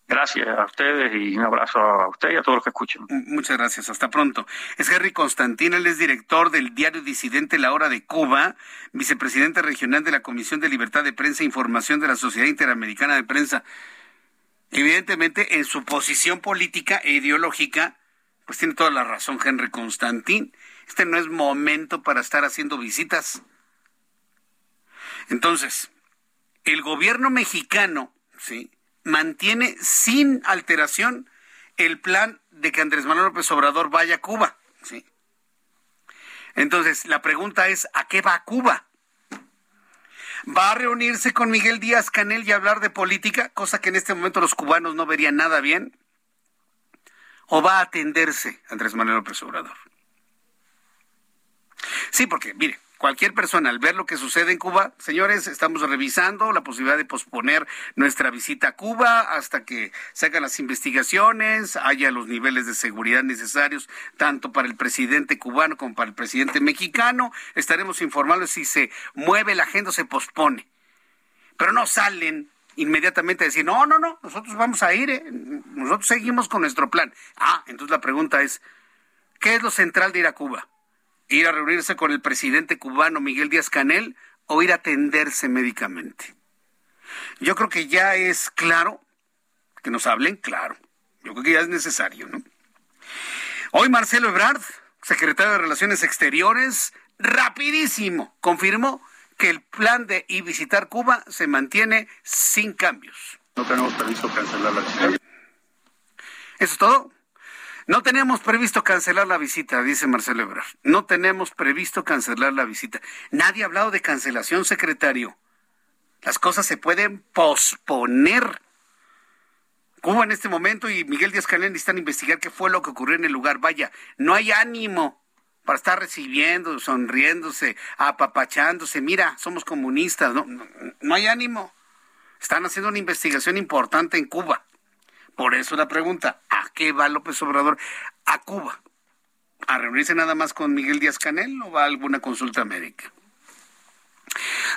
Speaker 10: Gracias a ustedes y un abrazo a usted y a todos los que escuchen.
Speaker 3: Muchas gracias. Hasta pronto. Es Henry Constantín, él es director del diario disidente La Hora de Cuba, vicepresidente regional de la Comisión de Libertad de Prensa e Información de la Sociedad Interamericana de Prensa. Evidentemente, en su posición política e ideológica, pues tiene toda la razón Henry Constantín. Este no es momento para estar haciendo visitas. Entonces, el gobierno mexicano, ¿sí? mantiene sin alteración el plan de que Andrés Manuel López Obrador vaya a Cuba. ¿sí? Entonces, la pregunta es, ¿a qué va a Cuba? ¿Va a reunirse con Miguel Díaz Canel y hablar de política, cosa que en este momento los cubanos no verían nada bien? ¿O va a atenderse Andrés Manuel López Obrador? Sí, porque, mire, cualquier persona al ver lo que sucede en Cuba, señores, estamos revisando la posibilidad de posponer nuestra visita a Cuba hasta que se hagan las investigaciones, haya los niveles de seguridad necesarios tanto para el presidente cubano como para el presidente mexicano. Estaremos informando si se mueve la agenda o se pospone. Pero no salen inmediatamente decir, no, no, no, nosotros vamos a ir, ¿eh? nosotros seguimos con nuestro plan. Ah, entonces la pregunta es, ¿qué es lo central de ir a Cuba? ir a reunirse con el presidente cubano Miguel Díaz Canel o ir a atenderse médicamente. Yo creo que ya es claro, que nos hablen claro. Yo creo que ya es necesario, ¿no? Hoy Marcelo Ebrard, secretario de Relaciones Exteriores, rapidísimo, confirmó que el plan de ir visitar Cuba se mantiene sin cambios.
Speaker 11: No tenemos previsto cancelar la visita.
Speaker 3: ¿Eso es todo? No teníamos previsto cancelar la visita, dice Marcelo Ebrard. No tenemos previsto cancelar la visita. Nadie ha hablado de cancelación, secretario. Las cosas se pueden posponer. Cuba en este momento y Miguel Díaz Canel necesitan investigar qué fue lo que ocurrió en el lugar. Vaya, no hay ánimo para estar recibiendo, sonriéndose, apapachándose. Mira, somos comunistas, no, no, hay ánimo. Están haciendo una investigación importante en Cuba. Por eso la pregunta, ¿a qué va López Obrador? A Cuba. ¿A reunirse nada más con Miguel Díaz Canel o va a alguna consulta médica?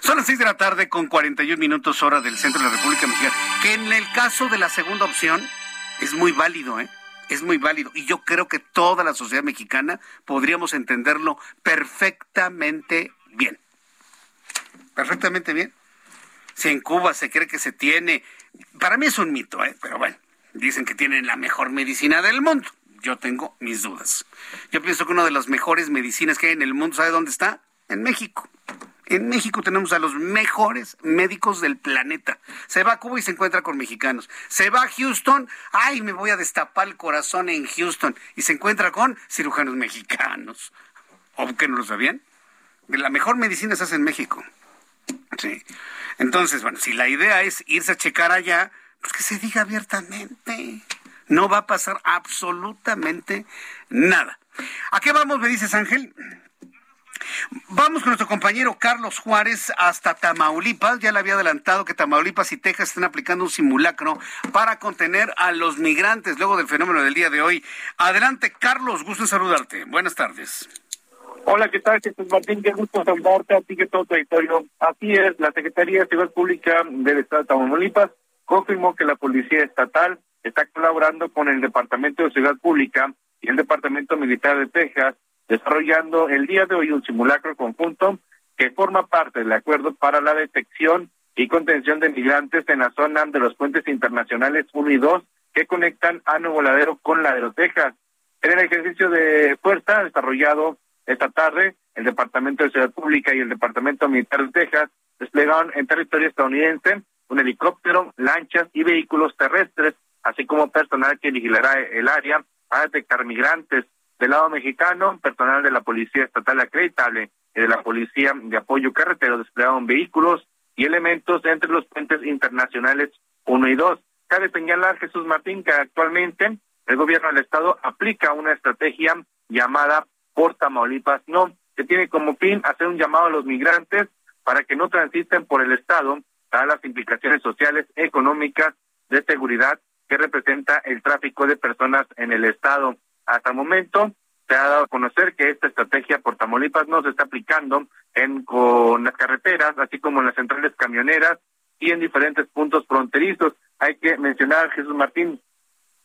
Speaker 3: Son las seis de la tarde con 41 minutos hora del centro de la República Mexicana. Que en el caso de la segunda opción es muy válido, ¿eh? Es muy válido. Y yo creo que toda la sociedad mexicana podríamos entenderlo perfectamente bien. Perfectamente bien. Si en Cuba se cree que se tiene. Para mí es un mito, ¿eh? Pero bueno. Dicen que tienen la mejor medicina del mundo. Yo tengo mis dudas. Yo pienso que una de las mejores medicinas que hay en el mundo, ¿sabe dónde está? En México. En México tenemos a los mejores médicos del planeta. Se va a Cuba y se encuentra con mexicanos. Se va a Houston, ay, me voy a destapar el corazón en Houston. Y se encuentra con cirujanos mexicanos. ¿O que no lo sabían? La mejor medicina se hace en México. Sí. Entonces, bueno, si la idea es irse a checar allá, pues que se diga abiertamente. No va a pasar absolutamente nada. ¿A qué vamos, me dices, Ángel? Vamos con nuestro compañero Carlos Juárez hasta Tamaulipas. Ya le había adelantado que Tamaulipas y Texas están aplicando un simulacro para contener a los migrantes luego del fenómeno del día de hoy. Adelante, Carlos, gusto en saludarte. Buenas tardes.
Speaker 12: Hola, ¿qué tal, Jesús Martín? Qué gusto saludarte a ti que todo territorio. Así es, la Secretaría de Seguridad Pública del Estado de Tamaulipas confirmó que la Policía Estatal está colaborando con el Departamento de Seguridad Pública y el Departamento Militar de Texas, desarrollando el día de hoy un simulacro conjunto que forma parte del acuerdo para la detección y contención de migrantes en la zona de los puentes internacionales 1 y 2 que conectan a Nuevo Ladero con Ladero, Texas. En el ejercicio de fuerza desarrollado esta tarde, el Departamento de Seguridad Pública y el Departamento Militar de Texas desplegaron en territorio estadounidense un helicóptero, lanchas y vehículos terrestres, así como personal que vigilará el área para detectar migrantes. Del lado mexicano, personal de la Policía Estatal acreditable y de la Policía de Apoyo Carretero desplegaron vehículos y elementos entre los puentes internacionales 1 y 2. Cabe señalar, Jesús Martín, que actualmente el gobierno del Estado aplica una estrategia llamada Por Tamaulipas No, que tiene como fin hacer un llamado a los migrantes para que no transiten por el Estado a las implicaciones sociales, económicas, de seguridad que representa el tráfico de personas en el Estado. Hasta el momento se ha dado a conocer que esta estrategia por Tamaulipas no se está aplicando en con las carreteras, así como en las centrales camioneras y en diferentes puntos fronterizos. Hay que mencionar, Jesús Martín,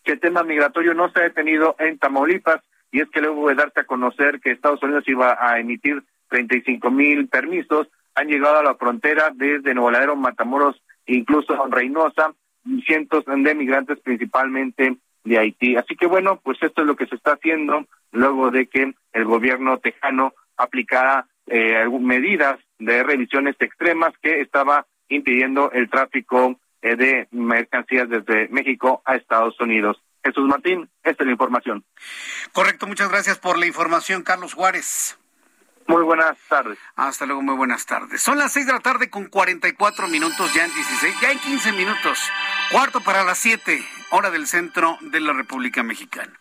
Speaker 12: que el tema migratorio no se ha detenido en Tamaulipas y es que luego de darse a conocer que Estados Unidos iba a emitir 35 mil permisos, han llegado a la frontera desde Nuevo Ladero, Matamoros, incluso Reynosa, cientos de migrantes principalmente de Haití. Así que bueno, pues esto es lo que se está haciendo luego de que el gobierno tejano aplicara eh, medidas de revisiones extremas que estaba impidiendo el tráfico eh, de mercancías desde México a Estados Unidos. Jesús Martín, esta es la información.
Speaker 3: Correcto, muchas gracias por la información, Carlos Juárez.
Speaker 12: Muy buenas tardes.
Speaker 3: Hasta luego, muy buenas tardes. Son las seis de la tarde con 44 minutos, ya en 16, ya en 15 minutos. Cuarto para las siete, hora del centro de la República Mexicana.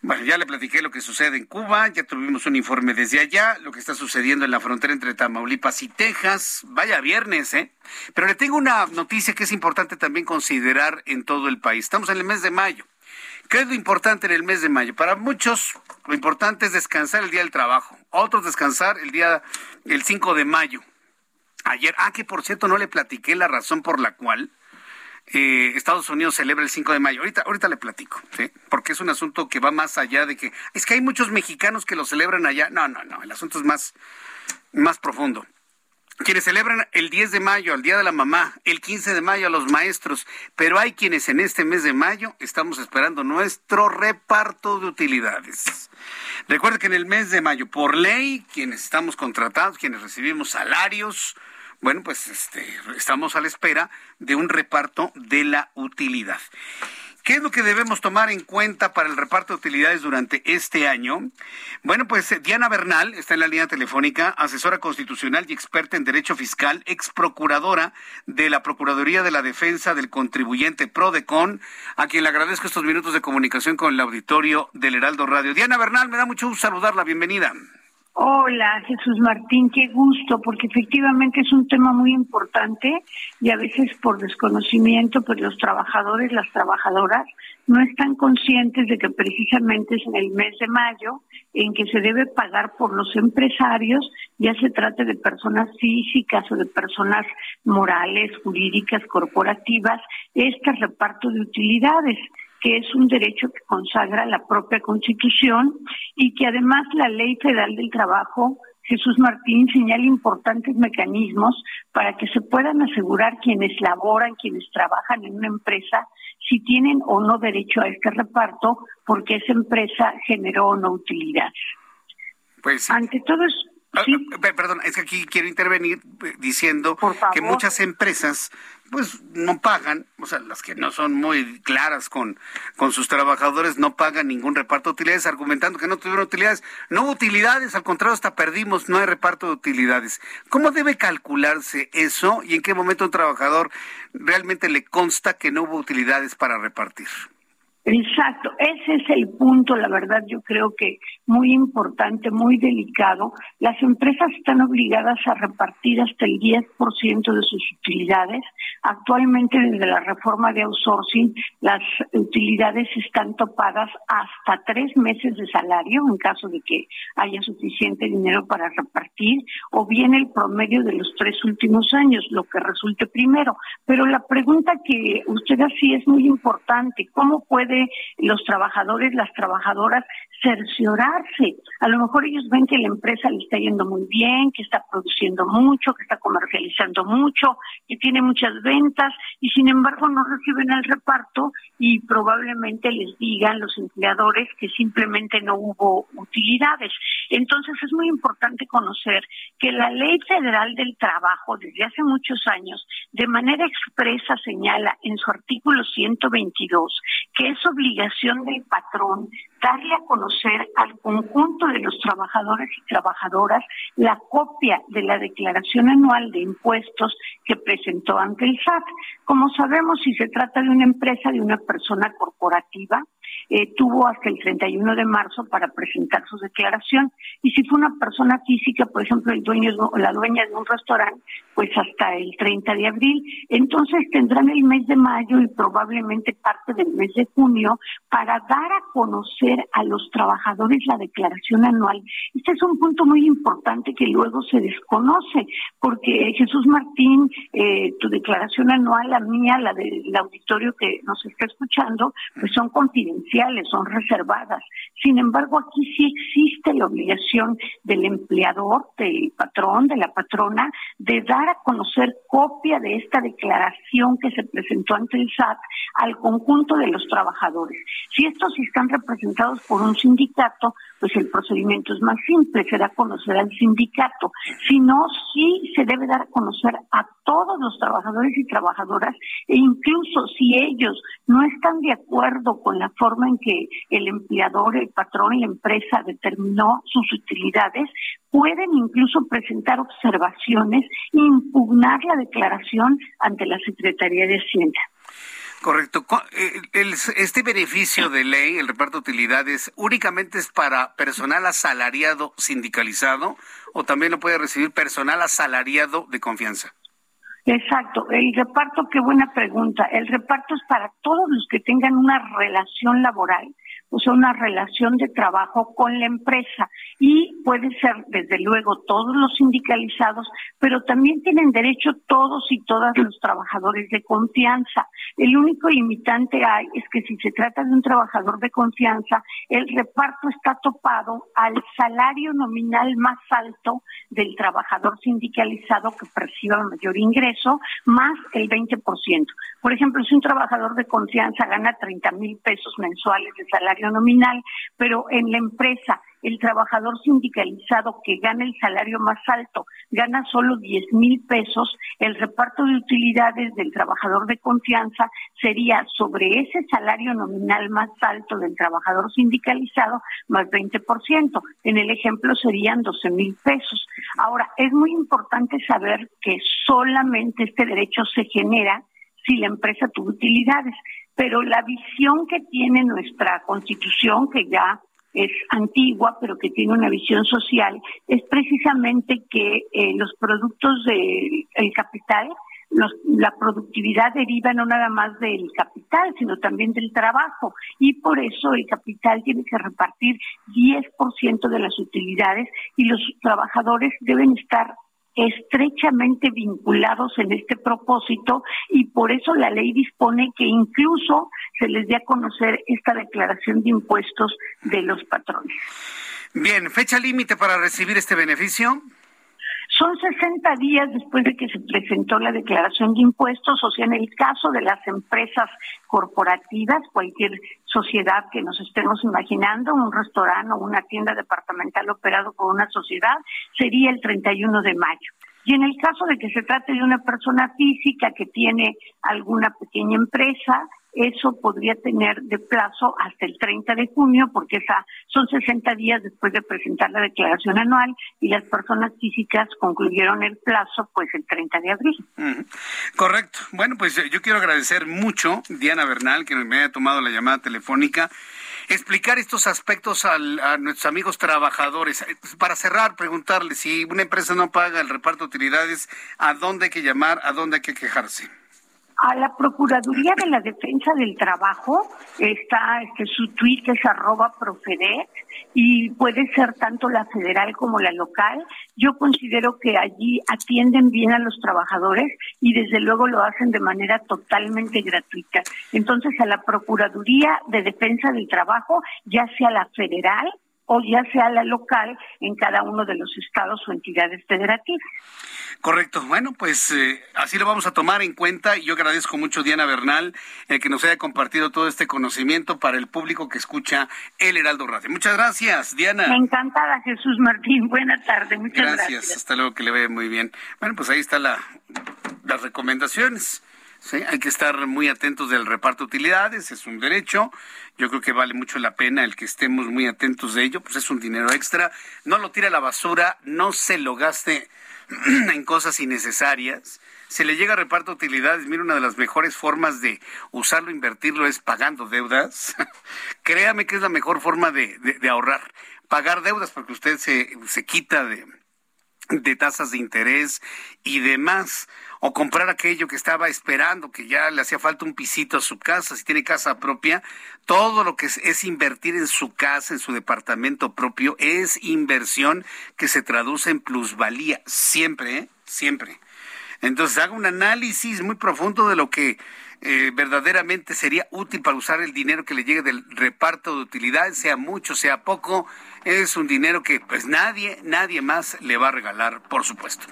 Speaker 3: Bueno, ya le platiqué lo que sucede en Cuba, ya tuvimos un informe desde allá, lo que está sucediendo en la frontera entre Tamaulipas y Texas. Vaya viernes, ¿eh? Pero le tengo una noticia que es importante también considerar en todo el país. Estamos en el mes de mayo. ¿Qué es lo importante en el mes de mayo? Para muchos, lo importante es descansar el día del trabajo. Otros descansar el día, el 5 de mayo. Ayer, ah, que por cierto no le platiqué la razón por la cual eh, Estados Unidos celebra el 5 de mayo. Ahorita, ahorita le platico, ¿sí? porque es un asunto que va más allá de que es que hay muchos mexicanos que lo celebran allá. No, no, no, el asunto es más, más profundo. Quienes celebran el 10 de mayo, al Día de la Mamá, el 15 de mayo a los maestros, pero hay quienes en este mes de mayo estamos esperando nuestro reparto de utilidades. Recuerde que en el mes de mayo, por ley, quienes estamos contratados, quienes recibimos salarios, bueno, pues este, estamos a la espera de un reparto de la utilidad. ¿Qué es lo que debemos tomar en cuenta para el reparto de utilidades durante este año? Bueno, pues eh, Diana Bernal está en la línea telefónica, asesora constitucional y experta en derecho fiscal, ex procuradora de la Procuraduría de la Defensa del Contribuyente PRODECON, a quien le agradezco estos minutos de comunicación con el auditorio del Heraldo Radio. Diana Bernal, me da mucho gusto saludarla, bienvenida.
Speaker 13: Hola, Jesús Martín, qué gusto, porque efectivamente es un tema muy importante y a veces por desconocimiento, pues los trabajadores, las trabajadoras, no están conscientes de que precisamente es en el mes de mayo en que se debe pagar por los empresarios, ya se trate de personas físicas o de personas morales, jurídicas, corporativas, este reparto de utilidades que es un derecho que consagra la propia Constitución y que además la Ley Federal del Trabajo, Jesús Martín, señala importantes mecanismos para que se puedan asegurar quienes laboran, quienes trabajan en una empresa, si tienen o no derecho a este reparto, porque esa empresa generó o no utilidad.
Speaker 3: Pues
Speaker 13: Ante todo
Speaker 3: ah, ah, Perdón, es que aquí quiero intervenir eh, diciendo que muchas empresas pues no pagan, o sea, las que no son muy claras con, con sus trabajadores no pagan ningún reparto de utilidades, argumentando que no tuvieron utilidades. No hubo utilidades, al contrario, hasta perdimos, no hay reparto de utilidades. ¿Cómo debe calcularse eso y en qué momento un trabajador realmente le consta que no hubo utilidades para repartir?
Speaker 13: Exacto, ese es el punto, la verdad yo creo que muy importante, muy delicado. Las empresas están obligadas a repartir hasta el 10% de sus utilidades. Actualmente desde la reforma de outsourcing las utilidades están topadas hasta tres meses de salario en caso de que haya suficiente dinero para repartir o bien el promedio de los tres últimos años, lo que resulte primero. Pero la pregunta que usted hacía es muy importante, ¿cómo puede los trabajadores, las trabajadoras cerciorarse. A lo mejor ellos ven que la empresa le está yendo muy bien, que está produciendo mucho, que está comercializando mucho, que tiene muchas ventas y sin embargo no reciben el reparto y probablemente les digan los empleadores que simplemente no hubo utilidades. Entonces es muy importante conocer que la Ley Federal del Trabajo desde hace muchos años de manera expresa señala en su artículo 122 que es obligación del patrón darle a conocer al conjunto de los trabajadores y trabajadoras la copia de la declaración anual de impuestos que presentó ante el SAT. Como sabemos, si se trata de una empresa, de una persona corporativa, eh, tuvo hasta el 31 de marzo para presentar su declaración. Y si fue una persona física, por ejemplo, el dueño la dueña de un restaurante, pues hasta el 30 de abril. Entonces tendrán el mes de mayo y probablemente parte del mes de junio para dar a conocer a los trabajadores la declaración anual. Este es un punto muy importante que luego se desconoce, porque Jesús Martín, eh, tu declaración anual, la mía, la del auditorio que nos está escuchando, pues son confidenciales, son reservadas. Sin embargo, aquí sí existe la obligación del empleador, del patrón, de la patrona, de dar a conocer copia de esta declaración que se presentó ante el SAT al conjunto de los trabajadores. Si estos están representados por un sindicato, pues el procedimiento es más simple, se da a conocer al sindicato. Si no, sí se debe dar a conocer a todos los trabajadores y trabajadoras e incluso si ellos no están de acuerdo con la forma en que el empleador, el patrón la empresa determinó sus utilidades, pueden incluso presentar observaciones impugnar la declaración ante la Secretaría de Hacienda.
Speaker 3: Correcto. Eh, este beneficio de ley, el reparto de utilidades, únicamente es para personal asalariado sindicalizado o también lo puede recibir personal asalariado de confianza.
Speaker 13: Exacto, el reparto, qué buena pregunta. El reparto es para todos los que tengan una relación laboral o sea, una relación de trabajo con la empresa y puede ser desde luego todos los sindicalizados, pero también tienen derecho todos y todas los trabajadores de confianza. El único limitante hay es que si se trata de un trabajador de confianza, el reparto está topado al salario nominal más alto del trabajador sindicalizado que perciba mayor ingreso, más el 20%. Por ejemplo, si un trabajador de confianza gana 30 mil pesos mensuales de salario nominal, pero en la empresa el trabajador sindicalizado que gana el salario más alto gana solo 10 mil pesos, el reparto de utilidades del trabajador de confianza sería sobre ese salario nominal más alto del trabajador sindicalizado más 20%. En el ejemplo serían 12 mil pesos. Ahora, es muy importante saber que solamente este derecho se genera si la empresa tuvo utilidades pero la visión que tiene nuestra constitución, que ya es antigua, pero que tiene una visión social, es precisamente que eh, los productos del capital, la productividad deriva no nada más del capital, sino también del trabajo. Y por eso el capital tiene que repartir 10% de las utilidades y los trabajadores deben estar estrechamente vinculados en este propósito y por eso la ley dispone que incluso se les dé a conocer esta declaración de impuestos de los patrones.
Speaker 3: Bien, fecha límite para recibir este beneficio.
Speaker 13: Son 60 días después de que se presentó la declaración de impuestos, o sea, en el caso de las empresas corporativas, cualquier sociedad que nos estemos imaginando, un restaurante o una tienda departamental operado por una sociedad, sería el 31 de mayo. Y en el caso de que se trate de una persona física que tiene alguna pequeña empresa, eso podría tener de plazo hasta el 30 de junio, porque esa son 60 días después de presentar la declaración anual y las personas físicas concluyeron el plazo pues el 30 de abril.
Speaker 3: Correcto. Bueno, pues eh, yo quiero agradecer mucho Diana Bernal que me haya tomado la llamada telefónica explicar estos aspectos a nuestros amigos trabajadores. Eh, para cerrar, preguntarle si una empresa no paga el reparto de utilidades, ¿a dónde hay que llamar? ¿A dónde hay que quejarse?
Speaker 13: A la Procuraduría de la Defensa del Trabajo está este, su tweet es arroba profedet y puede ser tanto la federal como la local. Yo considero que allí atienden bien a los trabajadores y desde luego lo hacen de manera totalmente gratuita. Entonces a la Procuraduría de Defensa del Trabajo, ya sea la federal o ya sea la local en cada uno de los estados o entidades federativas.
Speaker 3: Correcto. Bueno, pues eh, así lo vamos a tomar en cuenta yo agradezco mucho Diana Bernal el que nos haya compartido todo este conocimiento para el público que escucha El Heraldo Radio. Muchas gracias, Diana.
Speaker 13: Encantada, Jesús Martín. Buena tarde. Muchas gracias.
Speaker 3: Gracias. Hasta luego, que le vaya muy bien. Bueno, pues ahí están la, las recomendaciones. Sí, hay que estar muy atentos del reparto de utilidades, es un derecho. Yo creo que vale mucho la pena el que estemos muy atentos de ello, pues es un dinero extra. No lo tire a la basura, no se lo gaste en cosas innecesarias. Se le llega a reparto de utilidades, mira, una de las mejores formas de usarlo, invertirlo es pagando deudas. Créame que es la mejor forma de, de, ahorrar. Pagar deudas porque usted se, se quita de, de tasas de interés y demás o comprar aquello que estaba esperando, que ya le hacía falta un pisito a su casa, si tiene casa propia, todo lo que es, invertir en su casa, en su departamento propio, es inversión que se traduce en plusvalía, siempre, ¿eh? siempre. Entonces haga un análisis muy profundo de lo que eh, verdaderamente sería útil para usar el dinero que le llegue del reparto de utilidades, sea mucho, sea poco, es un dinero que pues nadie, nadie más le va a regalar, por supuesto.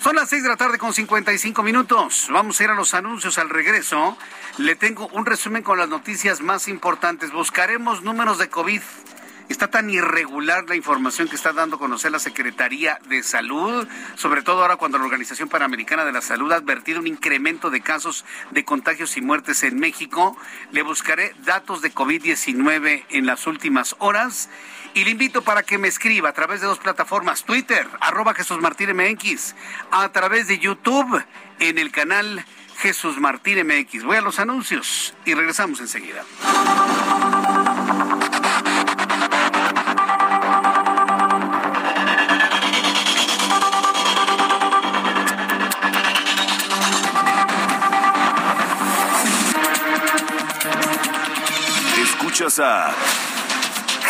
Speaker 3: Son las seis de la tarde con 55 minutos. Vamos a ir a los anuncios al regreso. Le tengo un resumen con las noticias más importantes. Buscaremos números de COVID Está tan irregular la información que está dando a conocer la Secretaría de Salud, sobre todo ahora cuando la Organización Panamericana de la Salud ha advertido un incremento de casos de contagios y muertes en México. Le buscaré datos de COVID-19 en las últimas horas y le invito para que me escriba a través de dos plataformas, Twitter, arroba Jesús Martín MX, a través de YouTube en el canal Jesús Martín MX. Voy a los anuncios y regresamos enseguida.
Speaker 2: Escuchas a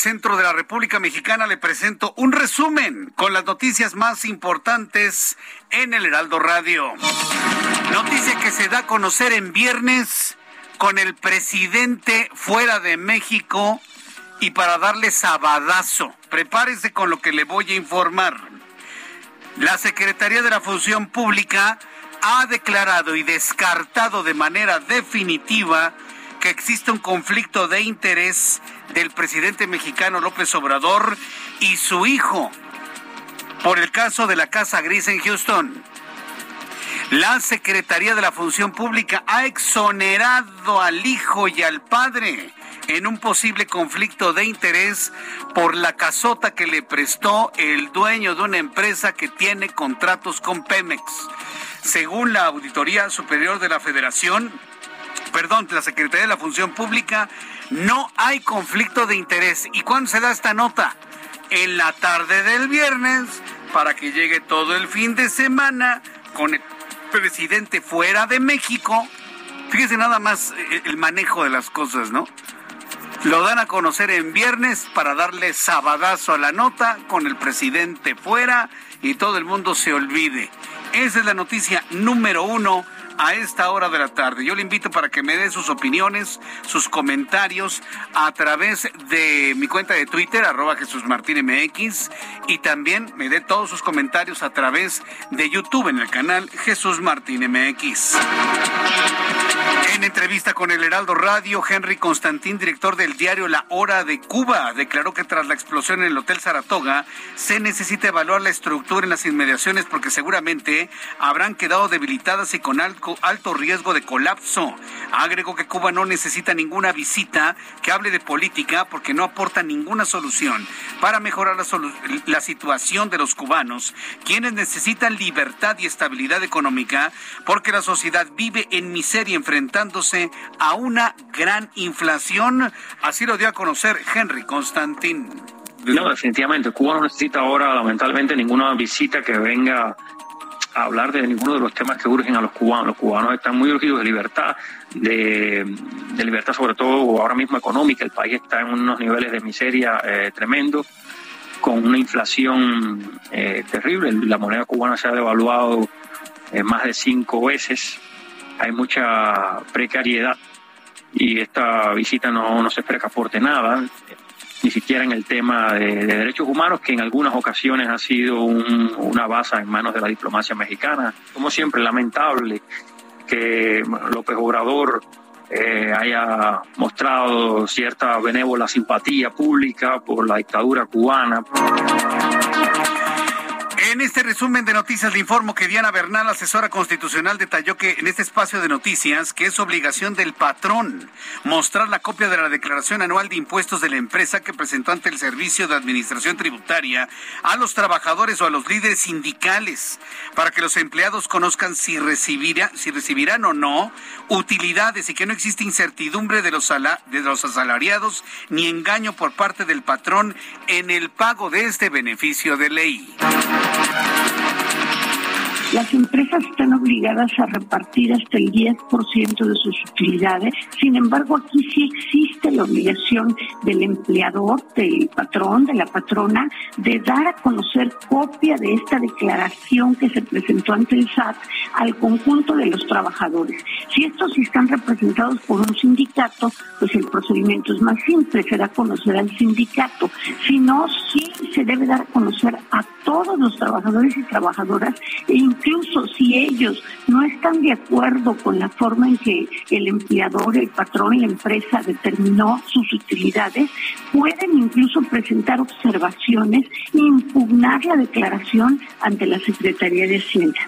Speaker 3: Centro de la República Mexicana le presento un resumen con las noticias más importantes en el Heraldo Radio. Noticia que se da a conocer en viernes con el presidente fuera de México y para darle sabadazo. Prepárese con lo que le voy a informar. La Secretaría de la Función Pública ha declarado y descartado de manera definitiva que existe un conflicto de interés del presidente mexicano López Obrador y su hijo por el caso de la Casa Gris en Houston. La Secretaría de la Función Pública ha exonerado al hijo y al padre en un posible conflicto de interés por la casota que le prestó el dueño de una empresa que tiene contratos con Pemex. Según la Auditoría Superior de la Federación, perdón, la Secretaría de la Función Pública, no hay conflicto de interés. ¿Y cuándo se da esta nota? En la tarde del viernes, para que llegue todo el fin de semana con el presidente fuera de México Fíjese nada más eh, el manejo de las cosas, ¿no? Lo dan a conocer en viernes para darle sabadazo a la nota con el presidente fuera y todo el mundo se olvide. Esa es la noticia número uno a esta hora de la tarde. Yo le invito para que me dé sus opiniones, sus comentarios a través de mi cuenta de Twitter, arroba Jesús Martín MX, y también me dé todos sus comentarios a través de YouTube en el canal Jesús Martín MX. En entrevista con el Heraldo Radio, Henry Constantín, director del diario La Hora de Cuba, declaró que tras la explosión en el Hotel Saratoga se necesita evaluar la estructura en las inmediaciones porque seguramente habrán quedado debilitadas y con alto, riesgo de colapso. Agregó que Cuba no necesita ninguna visita que hable de política porque no aporta ninguna solución para mejorar la, la situación de los cubanos, quienes necesitan libertad y estabilidad económica porque la sociedad vive en miseria a una gran inflación. Así lo dio a conocer Henry Constantín.
Speaker 10: No, definitivamente. Cuba no necesita ahora, lamentablemente, ninguna visita que venga a hablar de ninguno de los temas que urgen a los cubanos. Los cubanos están muy urgidos de libertad, de, libertad sobre todo ahora mismo económica. El país está en unos niveles de miseria eh, tremendo, con una inflación eh, terrible. La moneda cubana se ha devaluado eh, más de cinco veces. Hay mucha precariedad y esta visita no, no se espera que aporte nada ni siquiera en el tema de, derechos humanos, que en algunas ocasiones ha sido una base en manos de la diplomacia mexicana. Como siempre, lamentable que López Obrador eh, haya mostrado cierta benévola simpatía pública por la dictadura cubana.
Speaker 3: En este resumen de noticias le informo que Diana Bernal, asesora constitucional, detalló que en este espacio de noticias que es obligación del patrón mostrar la copia de la declaración anual de impuestos de la empresa que presentó ante el Servicio de Administración Tributaria a los trabajadores o a los líderes sindicales para que los empleados conozcan si, recibirá, si recibirán o no utilidades y que no existe incertidumbre de los, de los asalariados ni engaño por parte del patrón en el pago de este beneficio de ley. Bye.
Speaker 13: Las empresas están obligadas a repartir hasta el 10% de sus utilidades. Sin embargo, aquí sí existe la obligación del empleador, del patrón, de la patrona, de dar a conocer copia de esta declaración que se presentó ante el SAT al conjunto de los trabajadores. Si estos están representados por un sindicato, pues el procedimiento es más simple, se da a conocer al sindicato. Si no, sí se debe dar a conocer a todos los trabajadores y trabajadoras e incluso si ellos no están de acuerdo con la forma en que el empleador, el patrón la empresa determinó sus utilidades, pueden incluso presentar observaciones e impugnar la declaración ante la Secretaría de Hacienda.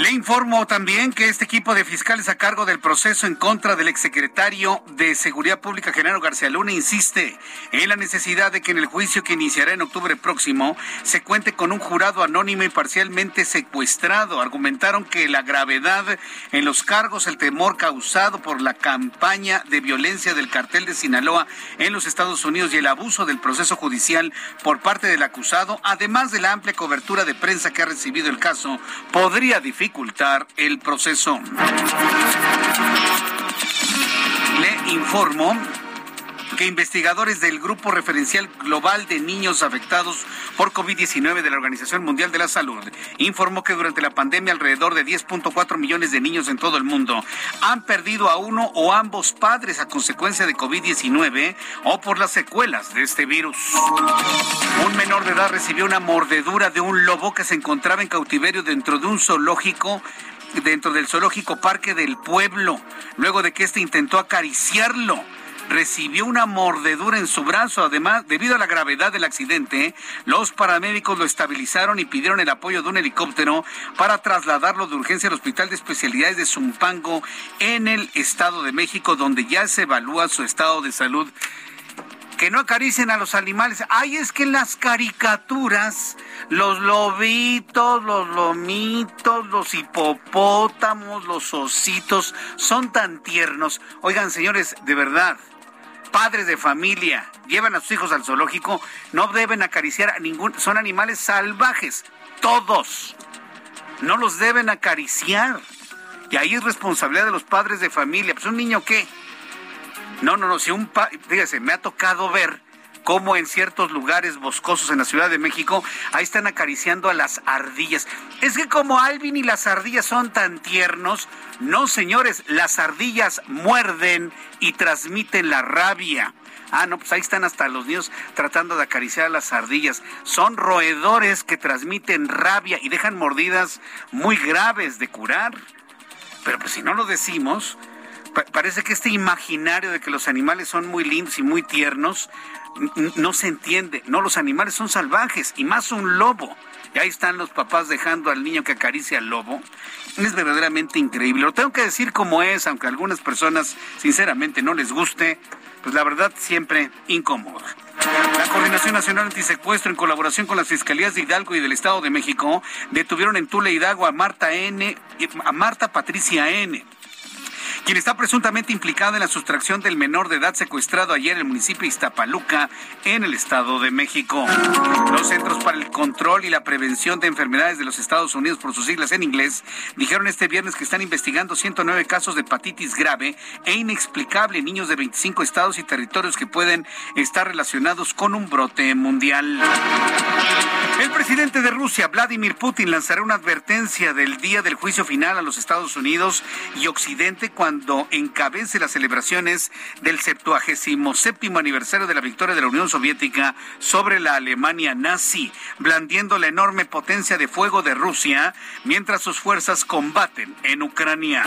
Speaker 3: Le informo también que este equipo de fiscales a cargo del proceso en contra del exsecretario de Seguridad Pública, Genaro García Luna, insiste en la necesidad de que en el juicio que iniciará en octubre próximo se cuente con un jurado anónimo y parcialmente secuestrado. Argumentaron que la gravedad en los cargos, el temor causado por la campaña de violencia del cartel de Sinaloa en los Estados Unidos y el abuso del proceso judicial por parte del acusado, además de la amplia cobertura de prensa que ha recibido el caso, podría dificultar el proceso. Le informo que investigadores del Grupo Referencial Global de Niños Afectados por COVID-19 de la Organización Mundial de la Salud informó que durante la pandemia alrededor de 10.4 millones de niños en todo el mundo han perdido a uno o ambos padres a consecuencia de COVID-19 o por las secuelas de este virus. Un menor de edad recibió una mordedura de un lobo que se encontraba en cautiverio dentro de un zoológico dentro del zoológico Parque del Pueblo, luego de que éste intentó acariciarlo recibió una mordedura en su brazo. Además, debido a la gravedad del accidente, los paramédicos lo estabilizaron y pidieron el apoyo de un helicóptero para trasladarlo de urgencia al Hospital de Especialidades de Zumpango en el Estado de México, donde ya se evalúa su estado de salud que no acaricien a los animales. Ay, es que en las caricaturas, los lobitos, los lomitos, los hipopótamos, los ositos, son tan tiernos. Oigan, señores, de verdad, padres de familia llevan a sus hijos al zoológico, no deben acariciar a ningún, son animales salvajes, todos. no los deben acariciar. Y ahí es responsabilidad de los padres de familia. Pues un niño qué? No, no, no, si un pa fíjese, me ha tocado ver cómo en ciertos lugares boscosos en la Ciudad de México, ahí están acariciando a las ardillas. Es que como Alvin y las ardillas son tan tiernos, no señores, las ardillas muerden y transmiten la rabia. Ah, no, pues ahí están hasta los niños tratando de acariciar a las ardillas. Son roedores que transmiten rabia y dejan mordidas muy graves de curar. Pero pues si no lo decimos, parece que este imaginario de que los animales son muy lindos y muy tiernos no se entiende. No, los animales son salvajes y más un lobo. Y ahí están los papás dejando al niño que acaricia al lobo. Es verdaderamente increíble. Lo tengo que decir como es, aunque a algunas personas sinceramente no les guste, pues la verdad siempre incómoda. La Coordinación Nacional Antisecuestro, en colaboración con las Fiscalías de Hidalgo y del Estado de México, detuvieron en Tula Hidalgo a Marta N, a Marta Patricia N quien está presuntamente implicada en la sustracción del menor de edad secuestrado ayer en el municipio de Iztapaluca, en el Estado de México. Los Centros para el Control y la Prevención de Enfermedades de los Estados Unidos, por sus siglas en inglés, dijeron este viernes que están investigando 109 casos de hepatitis grave e inexplicable en niños de 25 estados y territorios que pueden estar relacionados con un brote mundial. El presidente de Rusia, Vladimir Putin, lanzará una advertencia del día del juicio final a los Estados Unidos y Occidente cuando cuando encabece las celebraciones del 77 aniversario de la victoria de la Unión Soviética sobre la Alemania nazi, blandiendo la enorme potencia de fuego de Rusia mientras sus fuerzas combaten en Ucrania.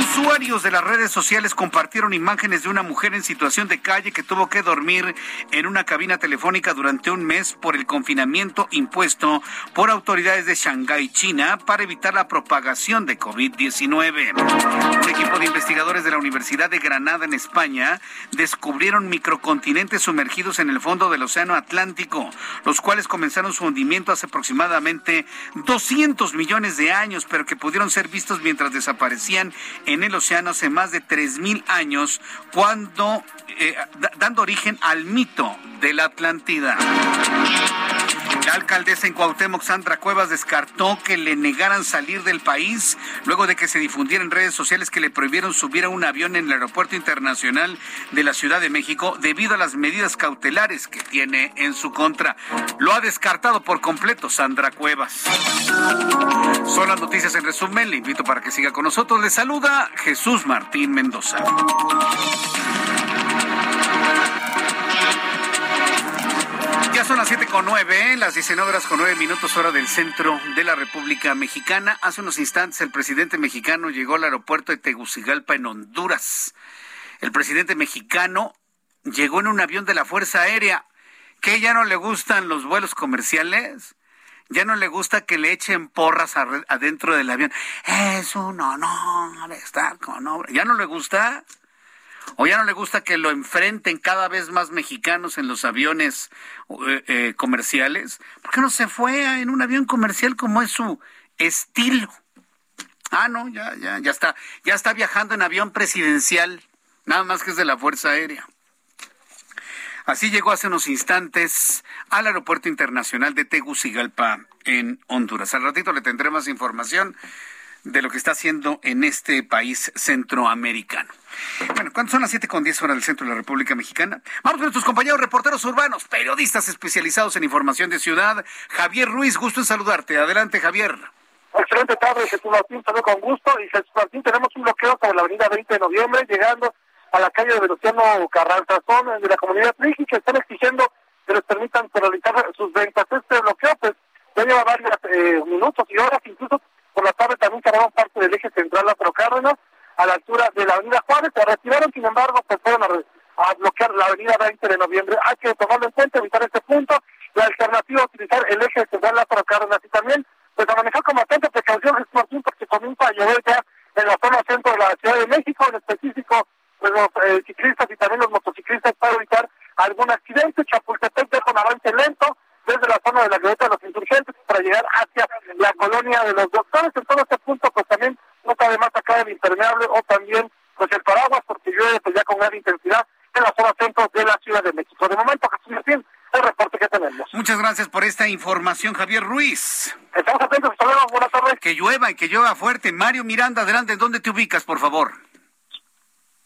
Speaker 3: Usuarios de las redes sociales compartieron imágenes de una mujer en situación de calle que tuvo que dormir en una cabina telefónica durante un mes por el confinamiento impuesto por autoridades de Shanghái, China, para evitar la propagación de COVID-19 equipo de investigadores de la Universidad de Granada en España descubrieron microcontinentes sumergidos en el fondo del Océano Atlántico, los cuales comenzaron su hundimiento hace aproximadamente 200 millones de años, pero que pudieron ser vistos mientras desaparecían en el océano hace más de 3.000 años, cuando eh, dando origen al mito de la Atlántida. La alcaldesa en Cuauhtémoc, Sandra Cuevas, descartó que le negaran salir del país luego de que se difundiera en redes sociales que le prohibieron subir a un avión en el aeropuerto internacional de la Ciudad de México debido a las medidas cautelares que tiene en su contra. Lo ha descartado por completo Sandra Cuevas. Son las noticias en resumen. Le invito para que siga con nosotros. Le saluda Jesús Martín Mendoza. Ya son las siete con nueve, las 19 horas con nueve minutos hora del centro de la República Mexicana. Hace unos instantes el presidente mexicano llegó al aeropuerto de Tegucigalpa en Honduras. El presidente mexicano llegó en un avión de la Fuerza Aérea. ¿Que ya no le gustan los vuelos comerciales? ya no le gusta que le echen porras adentro del avión. Es un honor estar con obra. ¿Ya no le gusta? ¿O ya no le gusta que lo enfrenten cada vez más mexicanos en los aviones eh, eh, comerciales? ¿Por qué no se fue en un avión comercial como es su estilo? Ah, no, ya, ya, ya está, ya está viajando en avión presidencial, nada más que es de la Fuerza Aérea. Así llegó hace unos instantes al Aeropuerto Internacional de Tegucigalpa en Honduras. Al ratito le tendré más información de lo que está haciendo en este país centroamericano. Bueno, ¿cuánto son las siete con diez horas del centro de la República Mexicana? Vamos con nuestros compañeros reporteros urbanos, periodistas especializados en información de ciudad. Javier Ruiz, gusto en saludarte. Adelante, Javier.
Speaker 4: Excelente tarde, Jesús Martín, saludo con gusto. Y Jesús Martín, tenemos un bloqueo sobre la avenida 20 de noviembre, llegando a la calle de Venustiano Carranza, son de la comunidad Triji, que están exigiendo que les permitan realizar sus ventas. Este bloqueo, pues, ya lleva varios eh, minutos y horas, incluso por la tarde también cerraron parte del eje central Lázaro Cárdenas, a la altura de la avenida Juárez. Se retiraron, sin embargo, pues fueron a, bloquear la avenida 20 de noviembre. Hay que tomarlo en cuenta, evitar este punto. La alternativa es utilizar el eje central Lázaro Cárdenas y también pues a manejar con bastante precaución, Jesús Martín, porque comienza a llover ya en la zona centro de la Ciudad de México, en específico pues los eh, ciclistas y también los motociclistas para evitar algún accidente. Chapultepec deja un avance lento, desde la zona de la glorieta de los insurgentes para llegar hacia la colonia de los doctores. En todo este punto, pues también no cabe más acá el impermeable o también pues el paraguas, porque llueve pues ya con gran intensidad en la zona centro de la Ciudad de México. De momento, Jesús Martín, el reporte que tenemos.
Speaker 3: Muchas gracias por esta información, Javier Ruiz.
Speaker 4: Estamos atentos, hasta luego, buenas tardes.
Speaker 3: Que llueva y que llueva fuerte. Mario Miranda, adelante, ¿dónde te ubicas, por favor?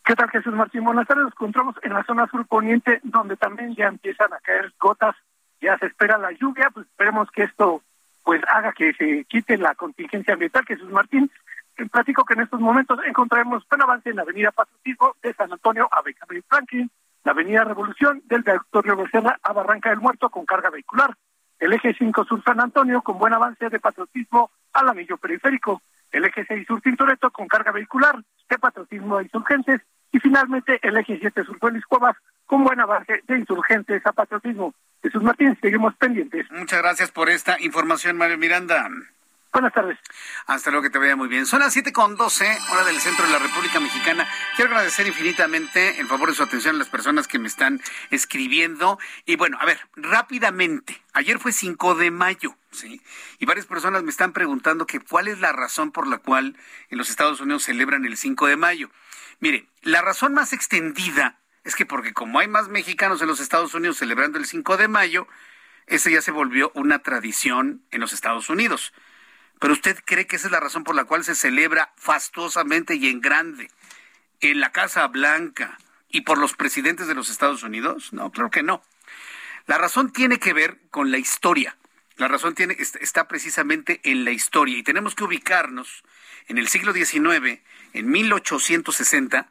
Speaker 5: ¿Qué tal, Jesús Martín? Buenas tardes. Nos encontramos en la zona sur poniente, donde también ya empiezan a caer gotas. Ya se espera la lluvia. Pues esperemos que esto pues haga que se quite la contingencia ambiental. Jesús Martín, platico que en estos momentos encontraremos buen avance en la avenida Patriotismo de San Antonio a Benjamin Franklin, la avenida Revolución del Victorio Becerra a Barranca del Muerto con carga vehicular, el eje 5 Sur San Antonio con buen avance de patriotismo al anillo periférico, el eje 6 Sur Tintoretto con carga vehicular de patriotismo a insurgentes y finalmente el eje 7 Sur Félix Cuevas con buen avance de insurgentes a patriotismo. Jesús Martín, seguimos pendientes.
Speaker 3: Muchas gracias por esta información, Mario Miranda.
Speaker 5: Buenas tardes.
Speaker 3: Hasta luego, que te vaya muy bien. Son las siete con doce, hora del centro de la República Mexicana. Quiero agradecer infinitamente el favor de su atención a las personas que me están escribiendo. Y bueno, a ver, rápidamente. Ayer fue 5 de mayo, ¿sí? Y varias personas me están preguntando que cuál es la razón por la cual en los Estados Unidos celebran el 5 de mayo. Mire, la razón más extendida es que porque como hay más mexicanos en los Estados Unidos celebrando el 5 de mayo, esa ya se volvió una tradición en los Estados Unidos. Pero usted cree que esa es la razón por la cual se celebra fastuosamente y en grande en la Casa Blanca y por los presidentes de los Estados Unidos? No, claro que no. La razón tiene que ver con la historia. La razón tiene, está precisamente en la historia y tenemos que ubicarnos en el siglo XIX, en 1860,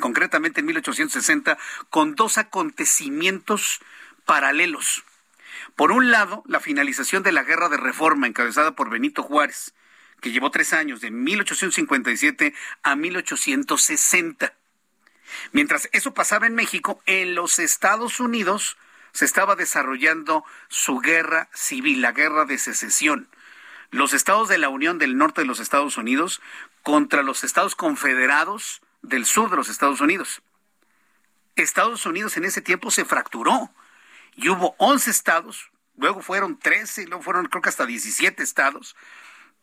Speaker 3: concretamente en 1860, con dos acontecimientos paralelos. Por un lado, la finalización de la guerra de reforma encabezada por Benito Juárez, que llevó tres años, de 1857 a 1860. Mientras eso pasaba en México, en los Estados Unidos se estaba desarrollando su guerra civil, la guerra de secesión. Los estados de la Unión del Norte de los Estados Unidos contra los estados confederados del sur de los Estados Unidos. Estados Unidos en ese tiempo se fracturó y hubo 11 estados, luego fueron 13, luego fueron creo que hasta 17 estados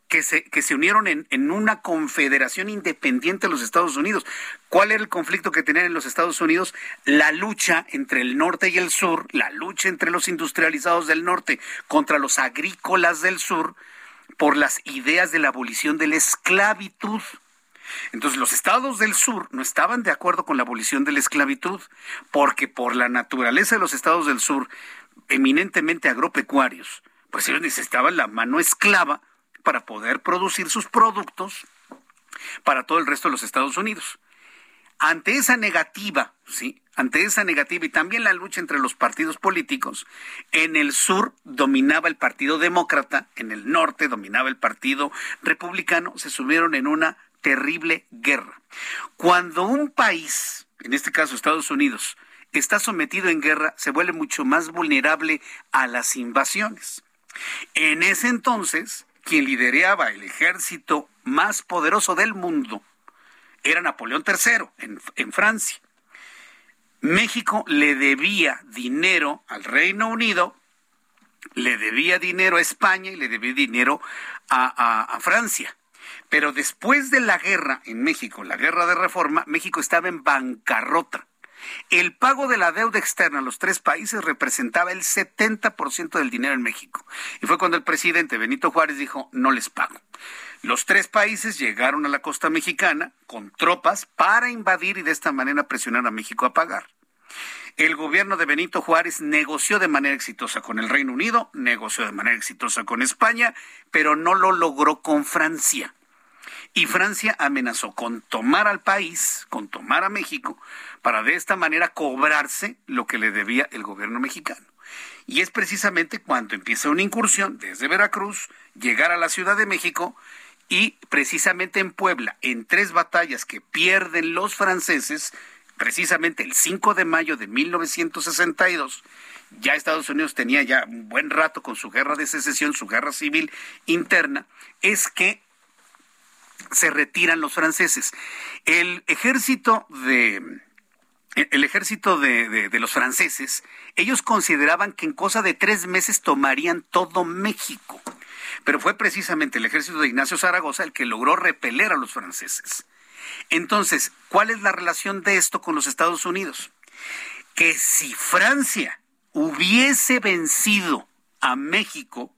Speaker 3: que se, que se unieron en, en, una confederación independiente de los Estados Unidos. ¿Cuál era el conflicto que tenían en los Estados Unidos? La lucha entre el norte y el sur, la lucha entre los industrializados del norte contra los agrícolas del sur por las ideas de la abolición de la esclavitud. Entonces los estados del sur no estaban de acuerdo con la abolición de la esclavitud, porque por la naturaleza de los estados del sur, eminentemente agropecuarios, pues ellos necesitaban la mano esclava para poder producir sus productos para todo el resto de los Estados Unidos. Ante esa negativa, ¿sí? Ante esa negativa y también la lucha entre los partidos políticos, en el sur dominaba el Partido Demócrata, en el norte dominaba el Partido Republicano, se subieron en una terrible guerra. Cuando un país, en este caso Estados Unidos, está sometido en guerra, se vuelve mucho más vulnerable a las invasiones. En ese entonces, quien lideraba el ejército más poderoso del mundo era Napoleón III en, Francia. México le debía dinero al Reino Unido, le debía dinero a España y le debía dinero a Francia. Pero después de la guerra en México, la guerra de reforma, México estaba en bancarrota. El pago de la deuda externa a los tres países representaba el 70% del dinero en México. Y fue cuando el presidente Benito Juárez dijo, no les pago. Los tres países llegaron a la costa mexicana con tropas para invadir y de esta manera presionar a México a pagar. El gobierno de Benito Juárez negoció de manera exitosa con el Reino Unido, negoció de manera exitosa con España, pero no lo logró con Francia. Y Francia amenazó con tomar al país, con tomar a México, para de esta manera cobrarse lo que le debía el gobierno mexicano. Y es precisamente cuando empieza una incursión desde Veracruz, llegar a la Ciudad de México y precisamente en Puebla, en tres batallas que pierden los franceses, precisamente el 5 de mayo de 1962, ya Estados Unidos tenía ya un buen rato con su guerra de secesión, su guerra civil interna, es que se retiran los franceses. El ejército de el ejército de, de, los franceses, ellos consideraban que en cosa de tres meses tomarían todo México. Pero fue precisamente el ejército de Ignacio Zaragoza el que logró repeler a los franceses. Entonces, ¿cuál es la relación de esto con los Estados Unidos? Que si Francia hubiese vencido a México,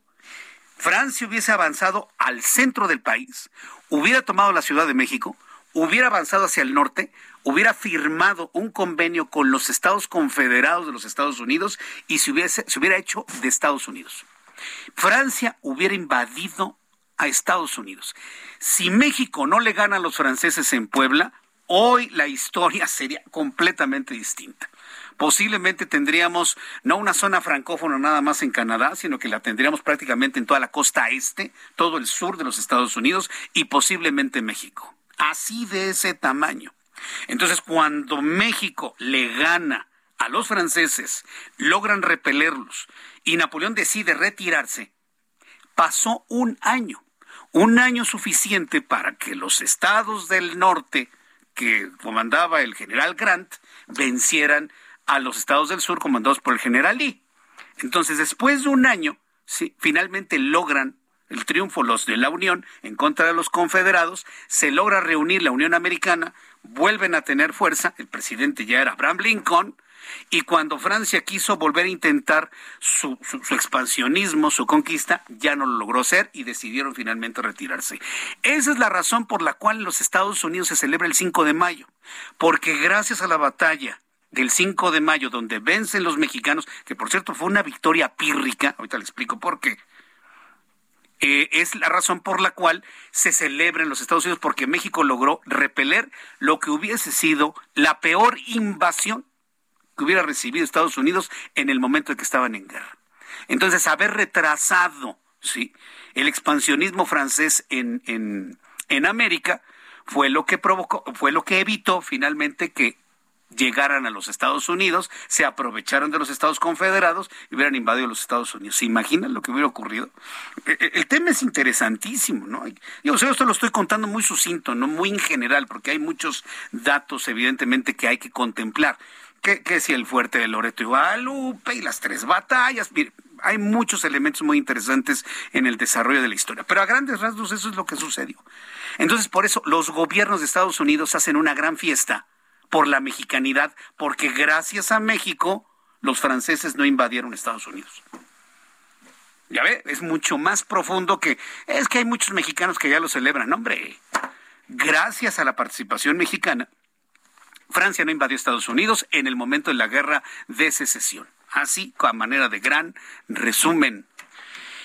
Speaker 3: Francia hubiese avanzado al centro del país, hubiera tomado la Ciudad de México, hubiera avanzado hacia el norte, hubiera firmado un convenio con los Estados Confederados de los Estados Unidos y se, hubiese, se hubiera hecho de Estados Unidos. Francia hubiera invadido a Estados Unidos. Si México no le gana a los franceses en Puebla, hoy la historia sería completamente distinta. Posiblemente tendríamos no una zona francófona nada más en Canadá, sino que la tendríamos prácticamente en toda la costa este, todo el sur de los Estados Unidos y posiblemente México. Así de ese tamaño. Entonces, cuando México le gana a los franceses, logran repelerlos y Napoleón decide retirarse, pasó un año, un año suficiente para que los estados del norte que comandaba el general Grant vencieran a los estados del sur comandados por el general Lee. Entonces, después de un año, finalmente logran el triunfo los de la Unión en contra de los confederados, se logra reunir la Unión Americana, vuelven a tener fuerza, el presidente ya era Abraham Lincoln, y cuando Francia quiso volver a intentar su, expansionismo, su conquista, ya no lo logró hacer y decidieron finalmente retirarse. Esa es la razón por la cual en los Estados Unidos se celebra el 5 de mayo, porque gracias a la batalla del 5 de mayo, donde vencen los mexicanos, que por cierto fue una victoria pírrica, ahorita le explico por qué, eh, es la razón por la cual se celebra en los Estados Unidos, porque México logró repeler lo que hubiese sido la peor invasión que hubiera recibido Estados Unidos en el momento en que estaban en guerra. Entonces, haber retrasado ¿sí? el expansionismo francés en, en, en América fue lo que provocó, fue lo que evitó finalmente que llegaran a los Estados Unidos, se aprovecharon de los Estados Confederados y hubieran invadido los Estados Unidos. ¿Se imaginan lo que hubiera ocurrido? E, e, el, tema es interesantísimo, ¿no? Yo sé, esto lo estoy contando muy sucinto, no muy en general, porque hay muchos datos, evidentemente, que hay que contemplar. Que, si el fuerte de Loreto y Guadalupe y las tres batallas. hay muchos elementos muy interesantes en el desarrollo de la historia. Pero a grandes rasgos eso es lo que sucedió. Entonces, por eso los gobiernos de Estados Unidos hacen una gran fiesta por la mexicanidad, porque gracias a México los franceses no invadieron Estados Unidos. Ya ve, es mucho más profundo que es que hay muchos mexicanos que ya lo celebran, hombre. Gracias a la participación mexicana, Francia no invadió Estados Unidos en el momento de la guerra de secesión. Así, a manera de gran resumen.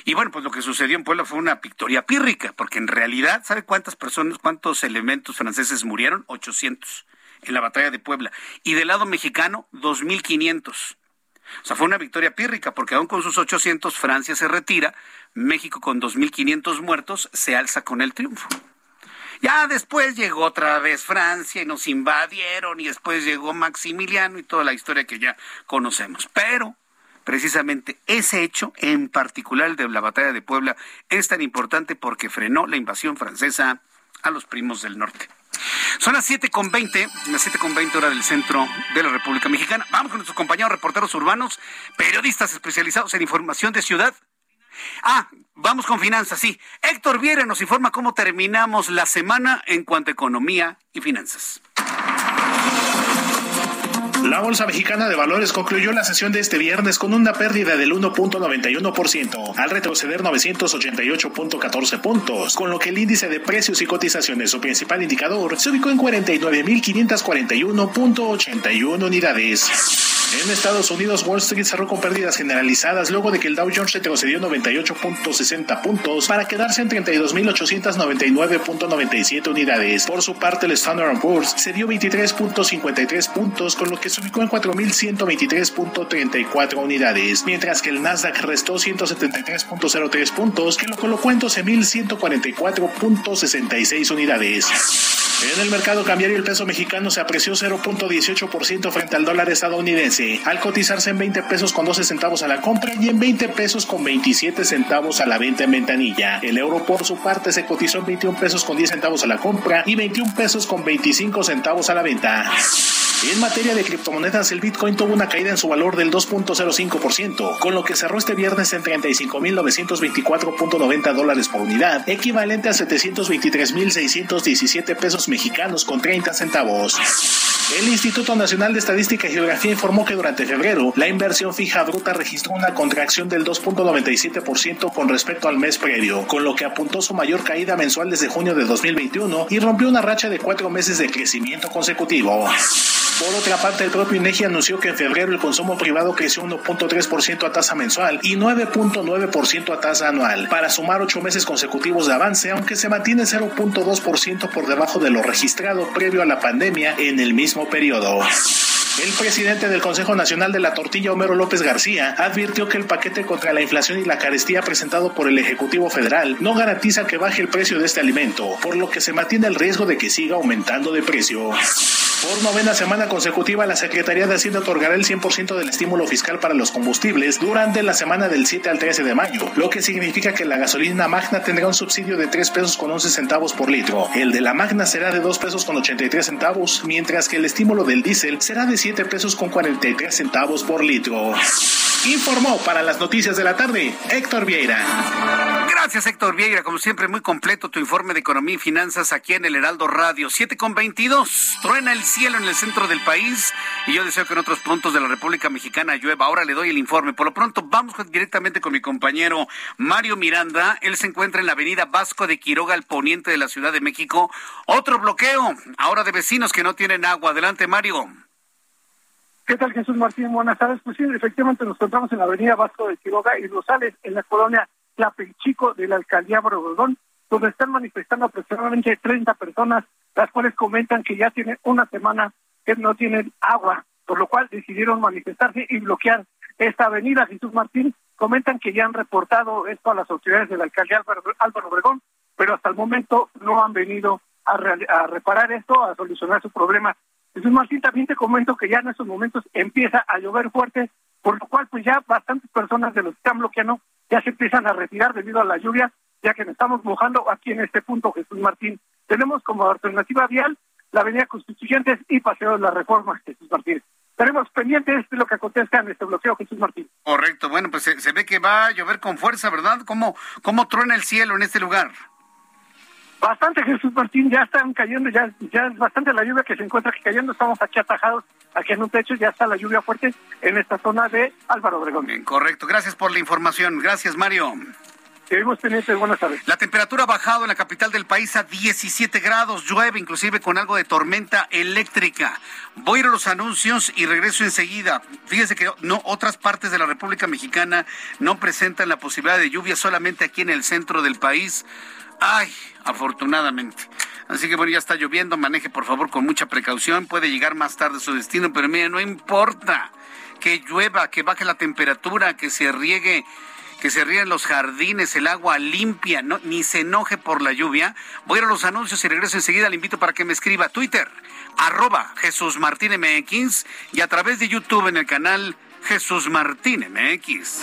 Speaker 3: Y bueno, pues lo que sucedió en Puebla fue una victoria pírrica, porque en realidad, ¿sabe cuántas personas, cuántos elementos franceses murieron? 800 en la batalla de Puebla. Y del lado mexicano, 2.500. O sea, fue una victoria pírrica, porque aún con sus 800, Francia se retira, México con 2.500 muertos se alza con el triunfo. Ya después llegó otra vez Francia y nos invadieron y después llegó Maximiliano y toda la historia que ya conocemos. Pero precisamente ese hecho, en particular de la batalla de Puebla, es tan importante porque frenó la invasión francesa a los primos del norte. Son las 7.20, las 7.20 hora del centro de la República Mexicana. Vamos con nuestros compañeros reporteros urbanos, periodistas especializados en información de ciudad. Ah, vamos con finanzas, sí. Héctor Viera nos informa cómo terminamos la semana en cuanto a economía y finanzas.
Speaker 14: La Bolsa Mexicana de Valores concluyó la sesión de este viernes con una pérdida del 1.91% al retroceder 988.14 puntos, con lo que el índice de precios y cotizaciones, su principal indicador, se ubicó en 49.541.81 unidades. En Estados Unidos, Wall Street cerró con pérdidas generalizadas luego de que el Dow Jones retrocedió 98.60 puntos para quedarse en 32.899.97 unidades. Por su parte, el Standard Poor's se dio 23.53 puntos, con lo que se ubicó en 4.123.34 unidades, mientras que el Nasdaq restó 173.03 puntos, que lo colocó en 12.144.66 unidades. En el mercado cambiario el peso mexicano se apreció 0.18% frente al dólar estadounidense, al cotizarse en 20 pesos con 12 centavos a la compra y en 20 pesos con 27 centavos a la venta en ventanilla. El euro por su parte se cotizó en 21 pesos con 10 centavos a la compra y 21 pesos con 25 centavos a la venta. En materia de criptomonedas, el Bitcoin tuvo una caída en su valor del 2.05%, con lo que cerró este viernes en 35.924.90 dólares por unidad, equivalente a 723.617 pesos mexicanos con 30 centavos. El Instituto Nacional de Estadística y Geografía informó que durante febrero la inversión fija bruta registró una contracción del 2.97% con respecto al mes previo, con lo que apuntó su mayor caída mensual desde junio de 2021 y rompió una racha de cuatro meses de crecimiento consecutivo. Por otra parte, el propio INEGI anunció que en febrero el consumo privado creció 1.3% a tasa mensual y 9.9% a tasa anual, para sumar ocho meses consecutivos de avance, aunque se mantiene 0.2% por debajo de lo registrado previo a la pandemia en el mismo periodo. El presidente del Consejo Nacional de la Tortilla, Homero López García, advirtió que el paquete contra la inflación y la carestía presentado por el Ejecutivo Federal no garantiza que baje el precio de este alimento, por lo que se mantiene el riesgo de que siga aumentando de precio. Por novena semana consecutiva, la Secretaría de Hacienda otorgará el 100% del estímulo fiscal para los combustibles durante la semana del 7 al 13 de mayo, lo que significa que la gasolina magna tendrá un subsidio de 3 pesos con 11 centavos por litro. El de la magna será de 2 pesos con 83 centavos, mientras que el estímulo del diésel será de 7 pesos con 43 centavos por litro. Informó para las noticias de la tarde Héctor Vieira.
Speaker 3: Gracias, Héctor Vieira. Como siempre, muy completo tu informe de economía y finanzas aquí en el Heraldo Radio. 7 con 22. Truena el cielo en el centro del país y yo deseo que en otros puntos de la República Mexicana llueva. Ahora le doy el informe. Por lo pronto, vamos directamente con mi compañero Mario Miranda. Él se encuentra en la avenida Vasco de Quiroga, al poniente de la Ciudad de México. Otro bloqueo, ahora de vecinos que no tienen agua. Adelante, Mario.
Speaker 5: ¿Qué tal, Jesús Martín? Buenas tardes. Pues sí, efectivamente nos encontramos en la avenida Vasco de Quiroga y Rosales, en la colonia Chico de la alcaldía Borgodón, donde están manifestando aproximadamente 30 personas, las cuales comentan que ya tienen una semana que no tienen agua, por lo cual decidieron manifestarse y bloquear esta avenida. Jesús Martín comentan que ya han reportado esto a las autoridades de la alcaldía Álvaro Obregón, pero hasta el momento no han venido a, a reparar esto, a solucionar su problema. Jesús Martín, también te comento que ya en estos momentos empieza a llover fuerte, por lo cual pues ya bastantes personas de los que están bloqueando ya se empiezan a retirar debido a la lluvia, ya que nos estamos mojando aquí en este punto, Jesús Martín. Tenemos como alternativa vial la Avenida Constituyentes y Paseo de la Reforma, Jesús Martín. Estaremos pendientes de lo que acontezca en este bloqueo, Jesús Martín.
Speaker 3: Correcto, bueno, pues se, ve que va a llover con fuerza, ¿verdad? ¿Cómo, ¿Cómo truena el cielo en este lugar?
Speaker 5: Bastante, Jesús Martín, ya están cayendo, ya, ya es bastante la lluvia que se encuentra aquí cayendo, estamos aquí atajados, aquí en un techo, ya está la lluvia fuerte en esta zona de Álvaro Obregón.
Speaker 3: Bien, correcto, gracias por la información, gracias Mario.
Speaker 5: Seguimos pendientes, buenas tardes.
Speaker 3: La temperatura ha bajado en la capital del país a 17 grados, llueve inclusive con algo de tormenta eléctrica. Voy a ir a los anuncios y regreso enseguida. Fíjese que no otras partes de la República Mexicana no presentan la posibilidad de lluvia, solamente aquí en el centro del país. Ay, afortunadamente. Así que bueno, ya está lloviendo, maneje por favor con mucha precaución, puede llegar más tarde a su destino, pero mire, no importa que llueva, que baje la temperatura, que se riegue que se rieguen los jardines, el agua limpia, ni se enoje por la lluvia. Voy a ir a los anuncios y regreso enseguida. Le invito para que me escriba a Twitter, arroba Jesús Martín MX y a través de YouTube en el canal Jesús Martín MX.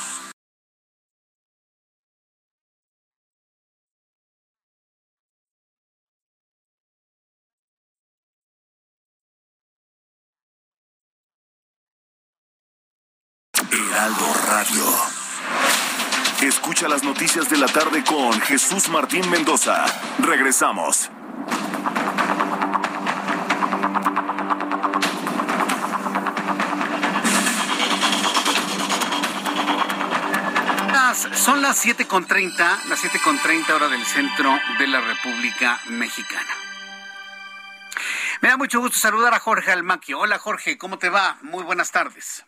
Speaker 2: Noticias de la tarde con Jesús Martín Mendoza. Regresamos.
Speaker 3: son las 7.30, las 7.30 hora del centro de la República Mexicana. Me da mucho gusto saludar a Jorge Almaquio. Hola Jorge, ¿cómo te va? Muy buenas tardes.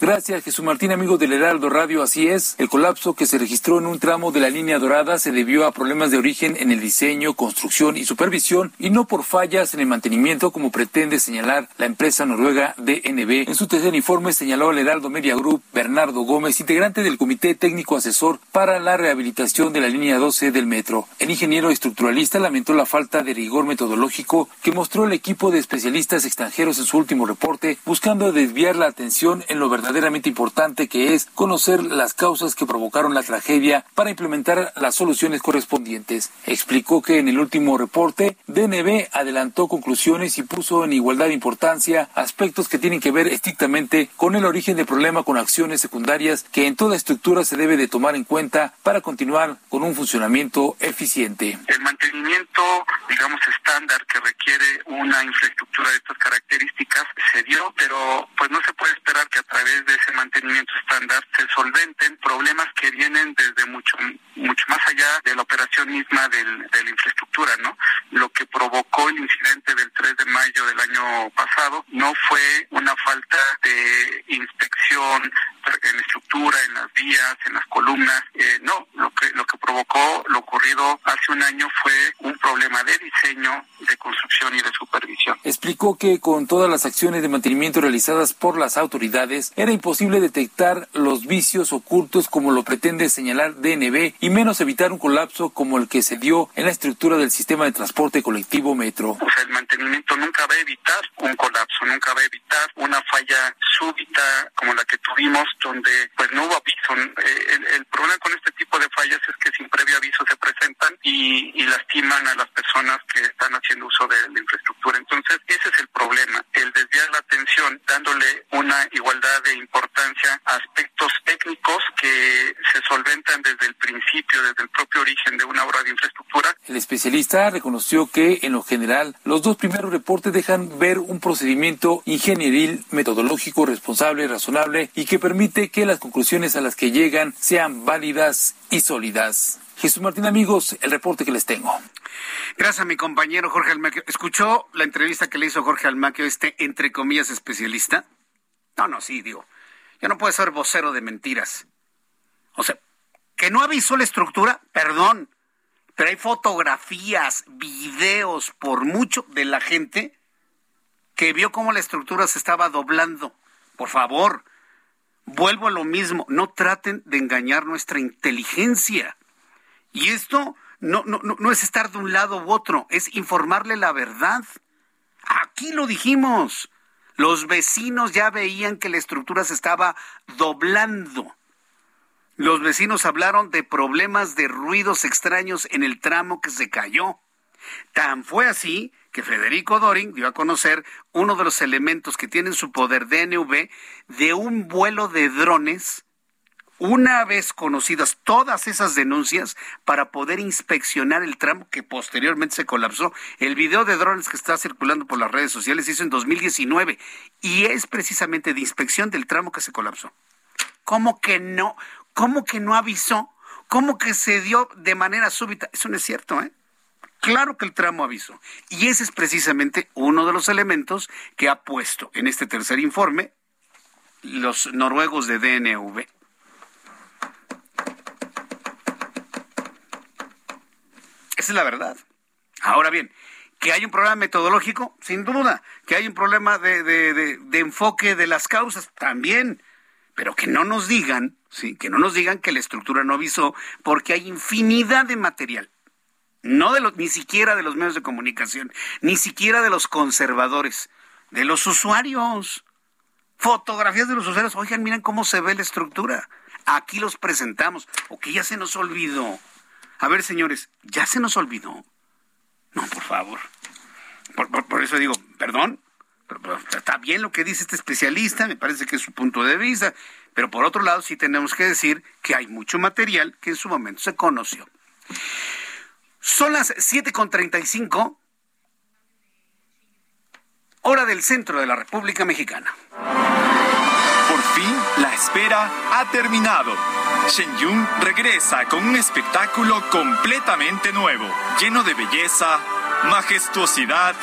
Speaker 15: Gracias, Jesús Martín, amigo del Heraldo Radio. Así es, el colapso que se registró en un tramo de la línea dorada se debió a problemas de origen en el diseño, construcción y supervisión y no por fallas en el mantenimiento como pretende señalar la empresa noruega DNB. En su tercer informe señaló al Heraldo Media Group Bernardo Gómez, integrante del Comité Técnico Asesor para la Rehabilitación de la línea 12 del metro. El ingeniero estructuralista lamentó la falta de rigor metodológico que mostró el equipo de especialistas extranjeros en su último reporte, buscando desviar la atención en lo verdadero verdaderamente importante que es conocer las causas que provocaron la tragedia para implementar las soluciones correspondientes. Explicó que en el último reporte, DNB adelantó conclusiones y puso en igualdad de importancia aspectos que tienen que ver estrictamente con el origen del problema con acciones secundarias que en toda estructura se debe de tomar en cuenta para continuar con un funcionamiento eficiente.
Speaker 16: El mantenimiento, digamos, estándar que requiere una infraestructura de estas características se dio, pero pues no se puede esperar que a través de ese mantenimiento estándar se solventen problemas que vienen desde mucho mucho más allá de la operación misma del, de la infraestructura, ¿no? Lo que provocó el incidente del 3 de mayo del año pasado no fue una falta de inspección en estructura, en las vías, en las columnas, eh, no, lo que lo que provocó lo ocurrido hace un año fue un problema de diseño, de construcción y de supervisión.
Speaker 15: Explicó que con todas las acciones de mantenimiento realizadas por las autoridades era imposible detectar los vicios ocultos como lo pretende señalar DNB y menos evitar un colapso como el que se dio en la estructura del sistema de transporte colectivo Metro.
Speaker 16: O sea, el mantenimiento nunca va a evitar un colapso, nunca va a evitar una falla súbita como la que tuvimos donde pues no hubo aviso. Eh, el, problema con este tipo de fallas es que sin previo aviso se presentan y lastiman a las personas que están haciendo uso de la infraestructura. Entonces, ese es el problema, el desviar la atención dándole una igualdad de importancia aspectos técnicos que se solventan desde el principio, desde el propio origen de una obra de infraestructura.
Speaker 15: El especialista reconoció que, en lo general, los dos primeros reportes dejan ver un procedimiento ingenieril, metodológico, responsable, razonable y que permite que las conclusiones a las que llegan sean válidas y sólidas. Jesús Martín, amigos, el reporte que les tengo.
Speaker 3: Gracias a mi compañero Jorge Almaquio. ¿Escuchó la entrevista que le hizo Jorge Almaquio, este, entre comillas, especialista? No, no, sí, digo. Yo no puedo ser vocero de mentiras. O sea, que no avisó la estructura, perdón, pero hay fotografías, videos, por mucho, de la gente que vio cómo la estructura se estaba doblando. Por favor, vuelvo a lo mismo, no traten de engañar nuestra inteligencia. Y esto no, no, no es estar de un lado u otro, es informarle la verdad. Aquí lo dijimos. Los vecinos ya veían que la estructura se estaba doblando. Los vecinos hablaron de problemas de ruidos extraños en el tramo que se cayó. Tan fue así que Federico Doring dio a conocer uno de los elementos que tiene en su poder DNV de un vuelo de drones una vez conocidas todas esas denuncias para poder inspeccionar el tramo que posteriormente se colapsó. El video de drones que está circulando por las redes sociales se hizo en 2019 y es precisamente de inspección del tramo que se colapsó. ¿Cómo que no? ¿Cómo que no avisó? ¿Cómo que se dio de manera súbita? Eso no es cierto, ¿eh? Claro que el tramo avisó. Y ese es precisamente uno de los elementos que ha puesto en este tercer informe los noruegos de DNV. Esa es la verdad. Ahora bien, que hay un problema metodológico, sin duda, que hay un problema de, enfoque de las causas, también, pero que no nos digan, sí, que no nos digan que la estructura no avisó, porque hay infinidad de material, no de los, ni siquiera de los medios de comunicación, ni siquiera de los conservadores, de los usuarios, fotografías de los usuarios, oigan, miren cómo se ve la estructura, aquí los presentamos, o que ya se nos olvidó. A ver, señores, ¿ya se nos olvidó? No, por favor. Por, eso digo, perdón, pero, está bien lo que dice este especialista, me parece que es su punto de vista, pero por otro lado sí tenemos que decir que hay mucho material que en su momento se conoció. Son las 7.35, hora del centro de la República Mexicana.
Speaker 2: Por fin, la espera ha terminado Shen Yun regresa con un espectáculo completamente nuevo, lleno de belleza, majestuosidad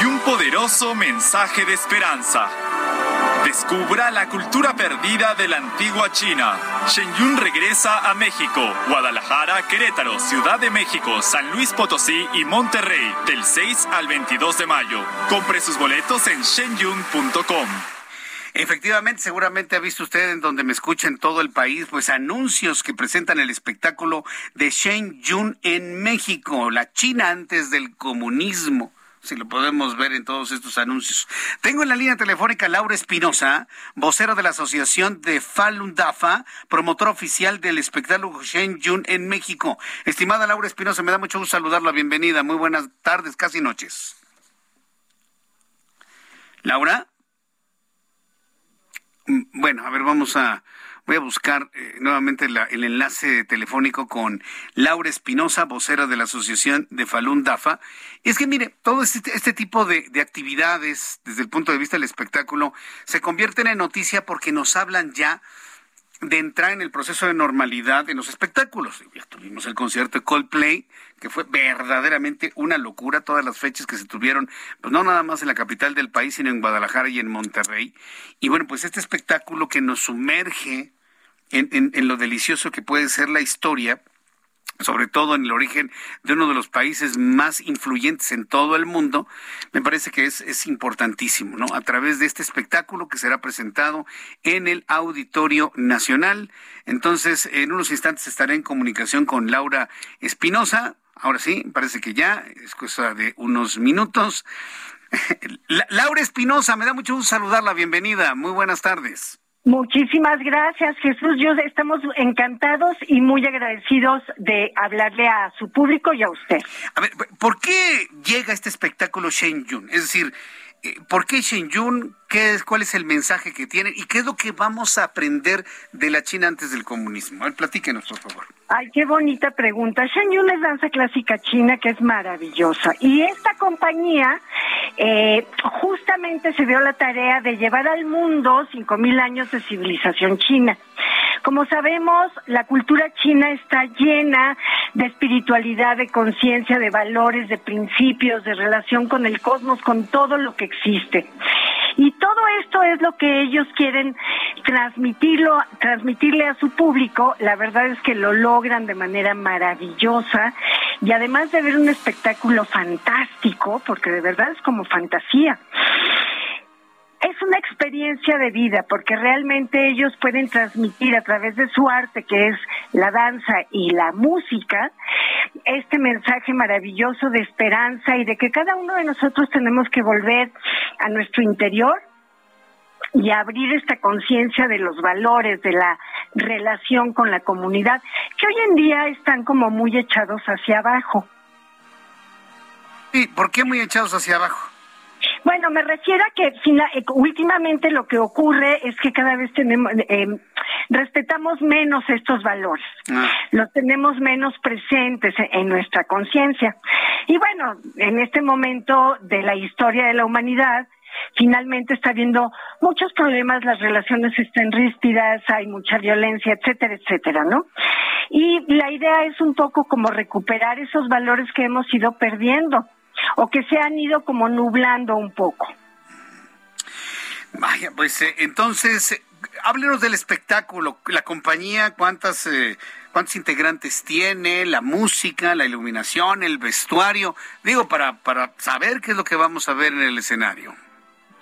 Speaker 2: y un poderoso mensaje de esperanza. Descubra la cultura perdida de la antigua China. Shen Yun regresa a México, Guadalajara, Querétaro, Ciudad de México, San Luis Potosí y Monterrey del 6 al 22 de mayo. Compre sus boletos en shenyun.com.
Speaker 3: Efectivamente, seguramente ha visto usted en donde me escucha en todo el país, pues anuncios que presentan el espectáculo de Shen Yun en México, la China antes del comunismo. si lo podemos ver en todos estos anuncios. Tengo en la línea telefónica Laura Espinosa, vocera de la Asociación de Falun Dafa, promotora oficial del espectáculo Shen Yun en México. Estimada Laura Espinosa, me da mucho gusto saludarla. Bienvenida. Muy buenas tardes, casi noches. Laura. Mm, bueno, a ver, vamos a Voy a buscar eh, nuevamente el enlace telefónico con Laura Espinosa, vocera de la Asociación de Falun Dafa. Y es que, mire, todo este, este tipo de, de, actividades, desde el punto de vista del espectáculo, se convierten en noticia porque nos hablan ya de entrar en el proceso de normalidad en los espectáculos. Ya tuvimos el concierto de Coldplay, que fue verdaderamente una locura, todas las fechas que se tuvieron, pues no nada más en la capital del país, sino en Guadalajara y en Monterrey. Y bueno, pues este espectáculo que nos sumerge en, lo delicioso que puede ser la historia, sobre todo en el origen de uno de los países más influyentes en todo el mundo, me parece que es, es importantísimo, ¿no? A través de este espectáculo que será presentado en el Auditorio Nacional. Entonces, en unos instantes estaré en comunicación con Laura Espinosa. Ahora sí, parece que ya, es cosa de unos minutos. Laura Espinosa, me da mucho gusto saludarla. Bienvenida. Muy buenas tardes.
Speaker 17: Muchísimas gracias, Jesús. Yo estamos encantados y muy agradecidos de hablarle a su público y a usted.
Speaker 3: A ver, ¿por qué llega este espectáculo Shen Yun? Es decir, ¿por qué Shen Yun? ¿Qué es, ¿Cuál es el mensaje que tiene? ¿Y qué es lo que vamos a aprender de la China antes del comunismo? A ver, platíquenos, por favor.
Speaker 17: Ay, qué bonita pregunta. Shen Yun es danza clásica china que es maravillosa. Y esta compañía eh, justamente se dio la tarea de llevar al mundo cinco mil años de civilización china. Como sabemos, la cultura china está llena de espiritualidad, de conciencia, de valores, de principios, de relación con el cosmos, con todo lo que existe. Y todo esto es lo que ellos quieren transmitirlo, transmitirle a su público. La verdad es que lo logran de manera maravillosa y además de ver un espectáculo fantástico, porque de verdad es como fantasía es una experiencia de vida porque realmente ellos pueden transmitir a través de su arte, que es la danza y la música, este mensaje maravilloso de esperanza y de que cada uno de nosotros tenemos que volver a nuestro interior y abrir esta conciencia de los valores, de la relación con la comunidad, que hoy en día están como muy echados hacia abajo.
Speaker 3: ¿Y por qué muy echados hacia abajo?
Speaker 17: Bueno, me refiero a que eh, últimamente lo que ocurre es que cada vez tenemos eh, respetamos menos estos valores, ah. los tenemos menos presentes en nuestra conciencia. Y bueno, en este momento de la historia de la humanidad, finalmente está habiendo muchos problemas, las relaciones están ríspidas, hay mucha violencia, etcétera, etcétera, ¿no? Y la idea es un poco como recuperar esos valores que hemos ido perdiendo o que se han ido como nublando un poco.
Speaker 3: Vaya, pues eh, entonces, eh, háblenos del espectáculo, la compañía, cuántas, eh, cuántos integrantes tiene, la música, la iluminación, el vestuario, digo, para, para saber qué es lo que vamos a ver en el escenario.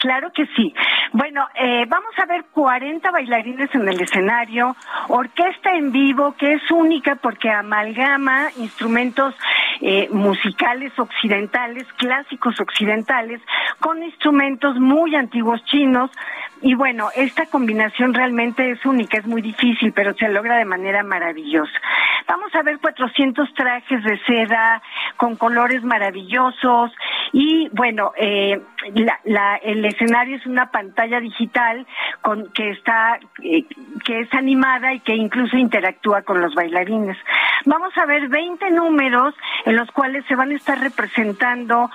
Speaker 17: Claro que sí. Bueno, eh, vamos a ver 40 bailarines en el escenario, orquesta en vivo que es única porque amalgama instrumentos eh, musicales occidentales, clásicos occidentales, con instrumentos muy antiguos chinos. Y bueno, esta combinación realmente es única, es muy difícil, pero se logra de manera maravillosa. Vamos a ver 400 trajes de seda con colores maravillosos y bueno, eh, la, escenario es una pantalla digital con que está eh, que es animada y que incluso interactúa con los bailarines. Vamos a ver 20 números en los cuales se van a estar representando,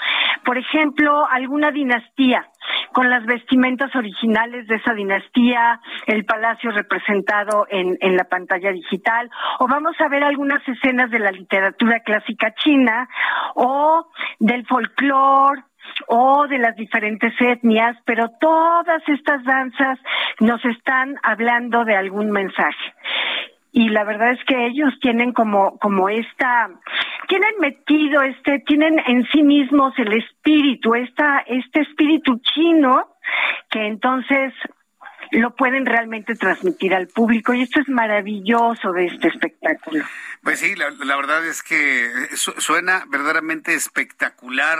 Speaker 17: por ejemplo, alguna dinastía con las vestimentas originales de esa dinastía, el palacio representado en, en la pantalla digital, o vamos a ver algunas escenas de la literatura clásica china o del folclore o de las diferentes etnias, pero todas estas danzas nos están hablando de algún mensaje. Y la verdad es que ellos tienen como, como esta, tienen metido este, tienen en sí mismos el espíritu, esta, este espíritu chino, que entonces lo pueden realmente transmitir al público y esto es maravilloso de este espectáculo.
Speaker 3: Pues sí, la, la verdad es que suena verdaderamente espectacular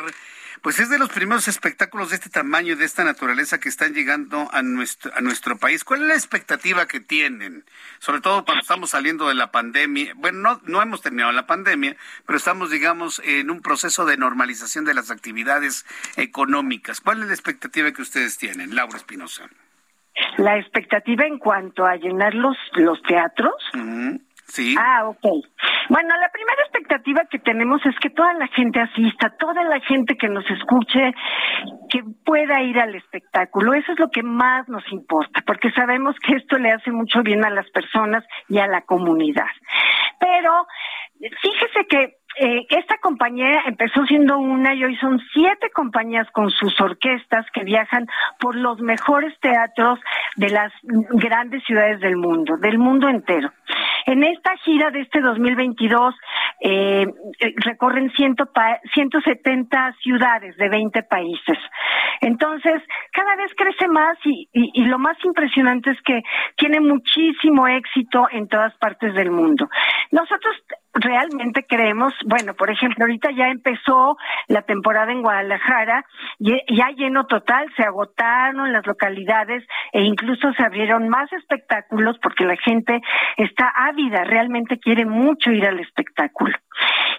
Speaker 3: pues es de los primeros espectáculos de este tamaño y de esta naturaleza que están llegando a nuestro, a nuestro país. ¿Cuál es la expectativa que tienen? Sobre todo cuando estamos saliendo de la pandemia. Bueno, no, no hemos terminado la pandemia, pero estamos, digamos, en un proceso de normalización de las actividades económicas. ¿Cuál es la expectativa que ustedes tienen, Laura Espinosa?
Speaker 17: La expectativa en cuanto a llenar los, los teatros.
Speaker 3: Sí.
Speaker 17: Ah, ok. Bueno, la primera expectativa que tenemos es que toda la gente asista, toda la gente que nos escuche, que pueda ir al espectáculo. Eso es lo que más nos importa, porque sabemos que esto le hace mucho bien a las personas y a la comunidad. Pero fíjese que eh, esta compañía empezó siendo una y hoy son siete compañías con sus orquestas que viajan por los mejores teatros de las grandes ciudades del mundo, del mundo entero. En esta gira de este 2022 eh, recorren ciento 170 ciudades de 20 países. Entonces, cada vez crece más y lo más impresionante es que tiene muchísimo éxito en todas partes del mundo. Nosotros realmente creemos, bueno, por ejemplo, ahorita ya empezó la temporada en Guadalajara, ya lleno total, se agotaron las localidades e incluso se abrieron más espectáculos porque la gente está ávida, realmente quiere mucho ir al espectáculo.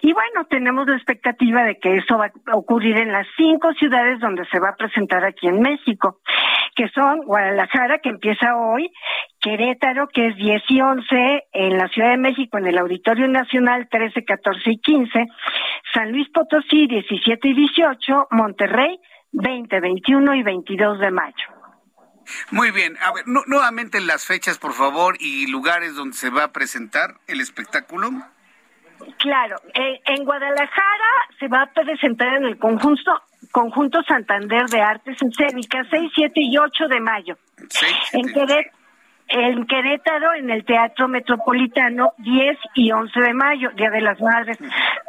Speaker 17: Y bueno, tenemos la expectativa de que eso va a ocurrir en las cinco ciudades donde se va a presentar aquí en México, que son Guadalajara, que empieza hoy, Querétaro, que es 10 y 11, en la Ciudad de México, en el Auditorio Nacional 13, 14 y 15, San Luis Potosí 17 y 18, Monterrey 20, 21 y 22 de mayo.
Speaker 3: Muy bien, a ver, nuevamente las fechas, por favor, y lugares donde se va a presentar el espectáculo.
Speaker 17: Claro, eh, en Guadalajara se va a presentar en el conjunto Conjunto Santander de Artes Escénicas 6, 7 y 8 de mayo. en, Querétaro, en Querétaro, en el Teatro Metropolitano, 10 y 11 de mayo, Día de las Madres.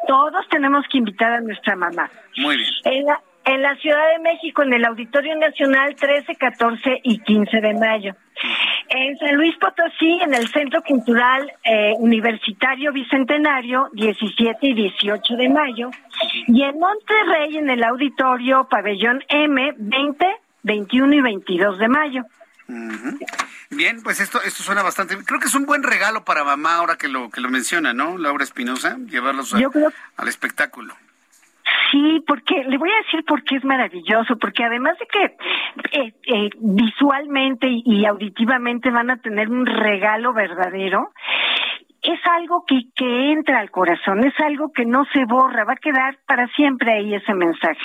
Speaker 17: Todos tenemos que invitar a nuestra mamá.
Speaker 3: Muy bien.
Speaker 17: En la, en la Ciudad de México, en el Auditorio Nacional, 13, 14 y 15 de mayo. En San Luis Potosí, en el Centro Cultural eh, Universitario Bicentenario, 17 y 18 de mayo. Y en Monterrey, en el Auditorio Pabellón M, 20, 21 y 22 de mayo.
Speaker 3: Bien, pues esto esto suena bastante. Creo que es un buen regalo para mamá ahora que lo que lo menciona, ¿no? Laura Espinosa, llevarlos al espectáculo.
Speaker 17: Sí, porque le voy a decir por qué es maravilloso, porque además de que eh, eh, visualmente y auditivamente van a tener un regalo verdadero, es algo que, que entra al corazón, es algo que no se borra, va a quedar para siempre ahí ese mensaje.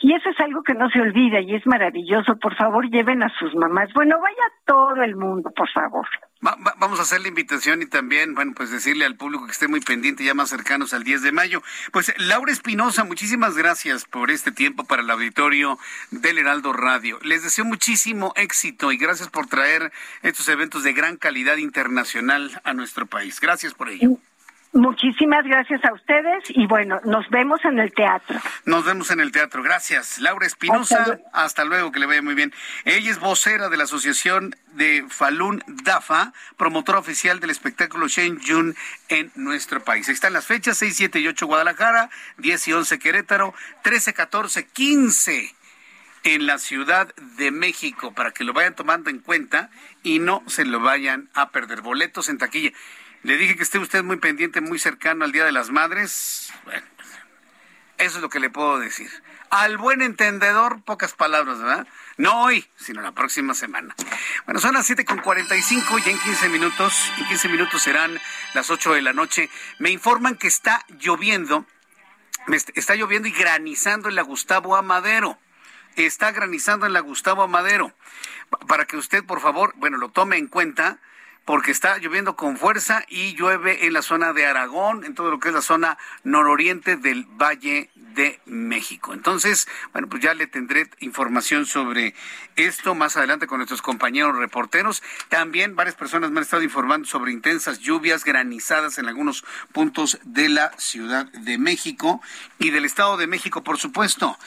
Speaker 17: Y eso es algo que no se olvida y es maravilloso. Por favor, lleven a sus mamás. Bueno, vaya todo el mundo, por favor
Speaker 3: vamos a hacer la invitación y también, bueno, pues decirle al público que esté muy pendiente ya más cercanos al 10 de mayo. Pues Laura Espinosa, muchísimas gracias por este tiempo para el auditorio del Heraldo Radio. Les deseo muchísimo éxito y gracias por traer estos eventos de gran calidad internacional a nuestro país. Gracias por ello.
Speaker 17: Muchísimas gracias a ustedes y bueno, nos vemos en el teatro.
Speaker 3: Nos vemos en el teatro. Gracias. Laura Espinosa, hasta, luego, que le vaya muy bien. Ella es vocera de la Asociación de Falun Dafa, promotora oficial del espectáculo Shen Yun en nuestro país. Ahí están las fechas, 6, 7 y 8 Guadalajara, 10 y 11 Querétaro, 13, 14, 15 en la Ciudad de México, para que lo vayan tomando en cuenta y no se lo vayan a perder. Boletos en taquilla. Le dije que esté usted muy pendiente, muy cercano al Día de las Madres. Bueno, eso es lo que le puedo decir. Al buen entendedor, pocas palabras, ¿verdad? No hoy, sino la próxima semana. Bueno, son las 7.45 y en 15 minutos, en 15 minutos serán las 8 de la noche. Me informan que está lloviendo, está lloviendo y granizando en la Gustavo Amadero. Está granizando en la Gustavo Amadero. Para que usted, por favor, bueno, lo tome en cuenta porque está lloviendo con fuerza y llueve en la zona de Aragón, en todo lo que es la zona nororiente del Valle de México. Entonces, bueno, pues ya le tendré información sobre esto más adelante con nuestros compañeros reporteros. También varias personas me han estado informando sobre intensas lluvias granizadas en algunos puntos de la Ciudad de México y del Estado de México, por supuesto.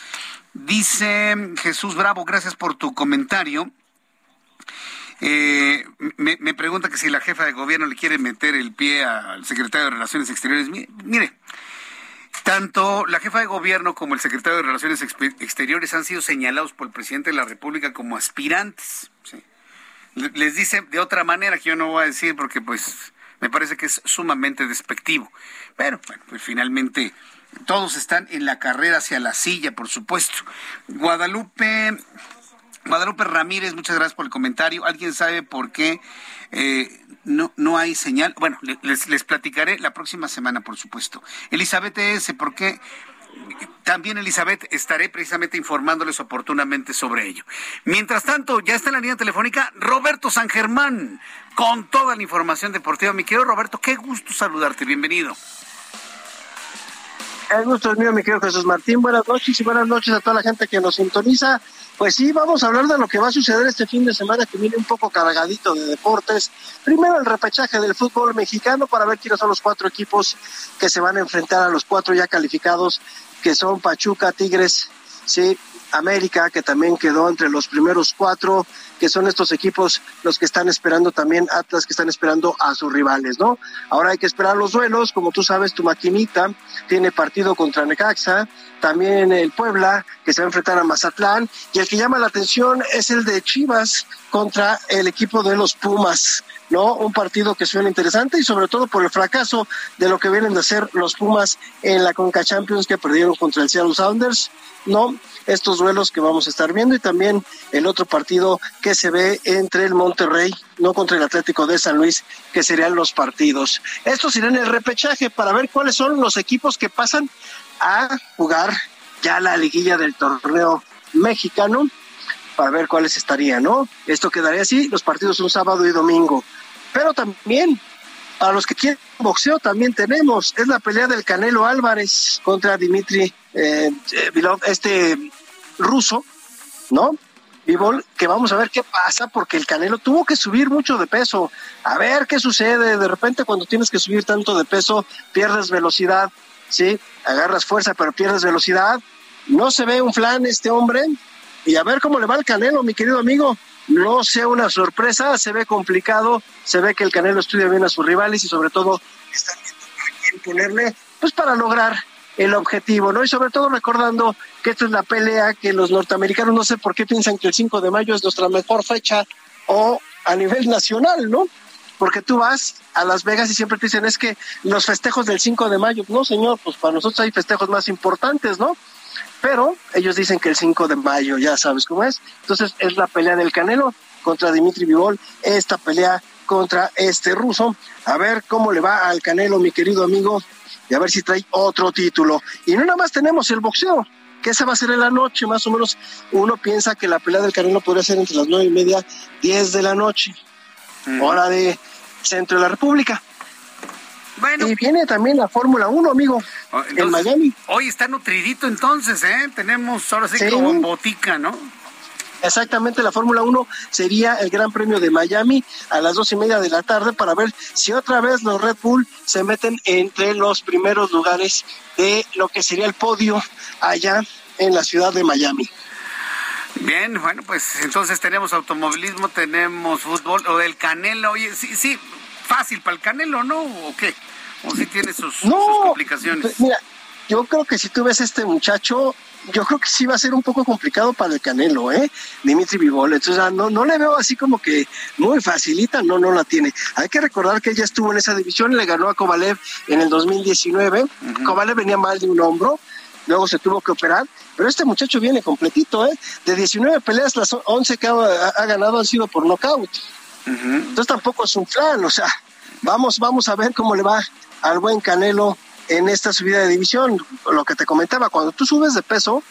Speaker 3: Dice Jesús Bravo, gracias por tu comentario. Eh, me, pregunta que si la jefa de gobierno le quiere meter el pie al secretario de Relaciones Exteriores. Mire, Tanto la jefa de gobierno como el secretario de Relaciones Exteriores han sido señalados por el presidente de la República como aspirantes. Les dice de otra manera que yo no voy a decir porque pues me parece que es sumamente despectivo. Pero bueno, pues finalmente todos están en la carrera hacia la silla, por supuesto. Guadalupe Guadalupe Ramírez, muchas gracias por el comentario. ¿Alguien sabe por qué eh, no, no hay señal? Bueno, les, les platicaré la próxima semana, por supuesto. Elizabeth S., ¿por qué? También, Elizabeth, estaré precisamente informándoles oportunamente sobre ello. Mientras tanto, ya está en la línea telefónica Roberto San Germán con toda la información deportiva. Mi querido Roberto, qué gusto saludarte. Bienvenido.
Speaker 18: El gusto es mío, mi querido Jesús Martín. Buenas noches y buenas noches a toda la gente que nos sintoniza. Pues sí, vamos a hablar de lo que va a suceder este fin de semana que viene un poco cargadito de deportes. Primero el repechaje del fútbol mexicano para ver quiénes son los cuatro equipos que se van a enfrentar a los cuatro ya calificados, que son Pachuca, Tigres, sí, América, que también quedó entre los primeros cuatro, que son estos equipos los que están esperando también Atlas, que están esperando a sus rivales, ¿no? Ahora hay que esperar los duelos, como tú sabes, tu maquinita tiene partido contra Necaxa, también el Puebla, que se va a enfrentar a Mazatlán, y el que llama la atención es el de Chivas contra el equipo de los Pumas. ¿no? Un partido que suena interesante y sobre todo por el fracaso de lo que vienen de hacer los Pumas en la Conca Champions que perdieron contra el Seattle Sounders, ¿no? Estos duelos que vamos a estar viendo y también el otro partido que se ve entre el Monterrey, no contra el Atlético de San Luis, que serían los partidos. Estos irán el repechaje para ver cuáles son los equipos que pasan a jugar ya la liguilla del torneo mexicano para ver cuáles estarían, ¿no? Esto quedaría así, los partidos son sábado y domingo. Pero también, para los que quieren boxeo, también tenemos, es la pelea del Canelo Álvarez contra Dimitri eh, eh este ruso, ¿no? Vivol, que vamos a ver qué pasa, porque el Canelo tuvo que subir mucho de peso. A ver qué sucede. De repente, cuando tienes que subir tanto de peso, pierdes velocidad, ¿sí? Agarras fuerza, pero pierdes velocidad. No se ve un flan este hombre. Y a ver cómo le va el Canelo, mi querido amigo no sea una sorpresa, se ve complicado, se ve que el Canelo estudia bien a sus rivales y sobre todo están viendo a ponerle, pues para lograr el objetivo, ¿no? Y sobre todo recordando que esta es la pelea que los norteamericanos no sé por qué piensan que el 5 de mayo es nuestra mejor fecha o a nivel nacional, ¿no? Porque tú vas a Las Vegas y siempre te dicen es que los festejos del 5 de mayo, no señor, pues para nosotros hay festejos más importantes, ¿no? pero ellos dicen que el 5 de mayo, ya sabes cómo es. Entonces es la pelea del Canelo contra Dimitri Vivol, esta pelea contra este ruso. A ver cómo le va al Canelo, mi querido amigo, y a ver si trae otro título. Y no nada más tenemos el boxeo, que esa va a ser en la noche, más o menos. Uno piensa que la pelea del Canelo podría ser entre las nueve y media, diez de la noche, hora de centro de la República. Bueno. Y viene también la Fórmula 1, amigo, oh, en Miami.
Speaker 3: Hoy está nutridito entonces, ¿eh? Tenemos ahora sí, como botica, ¿no?
Speaker 18: Exactamente, la Fórmula 1 sería el Gran Premio de Miami a las dos y media de la tarde para ver si otra vez los Red Bull se meten entre los primeros lugares de lo que sería el podio allá en la ciudad de Miami.
Speaker 3: Bien, bueno, pues entonces tenemos automovilismo, tenemos fútbol, o del Canelo, oye, sí, sí, fácil para el Canelo, ¿no? ¿O qué? ¿O si tiene sus, complicaciones?
Speaker 18: Pues, mira, yo creo que si tú ves a este muchacho, yo creo que sí va a ser un poco complicado para el Canelo, ¿eh? Dimitri Vivol. Entonces, no, no le veo así como que muy facilita, no, no la tiene. Hay que recordar que ella estuvo en esa división, le ganó a Kovalev en el 2019. Kovalev venía mal de un hombro, luego se tuvo que operar, pero este muchacho viene completito, ¿eh? De 19 peleas, las 11 que ha, ganado han sido por nocaut. Entonces tampoco es un plan, o sea, vamos, vamos a ver cómo le va al buen Canelo en esta subida de división. Lo que te comentaba, cuando tú subes de peso,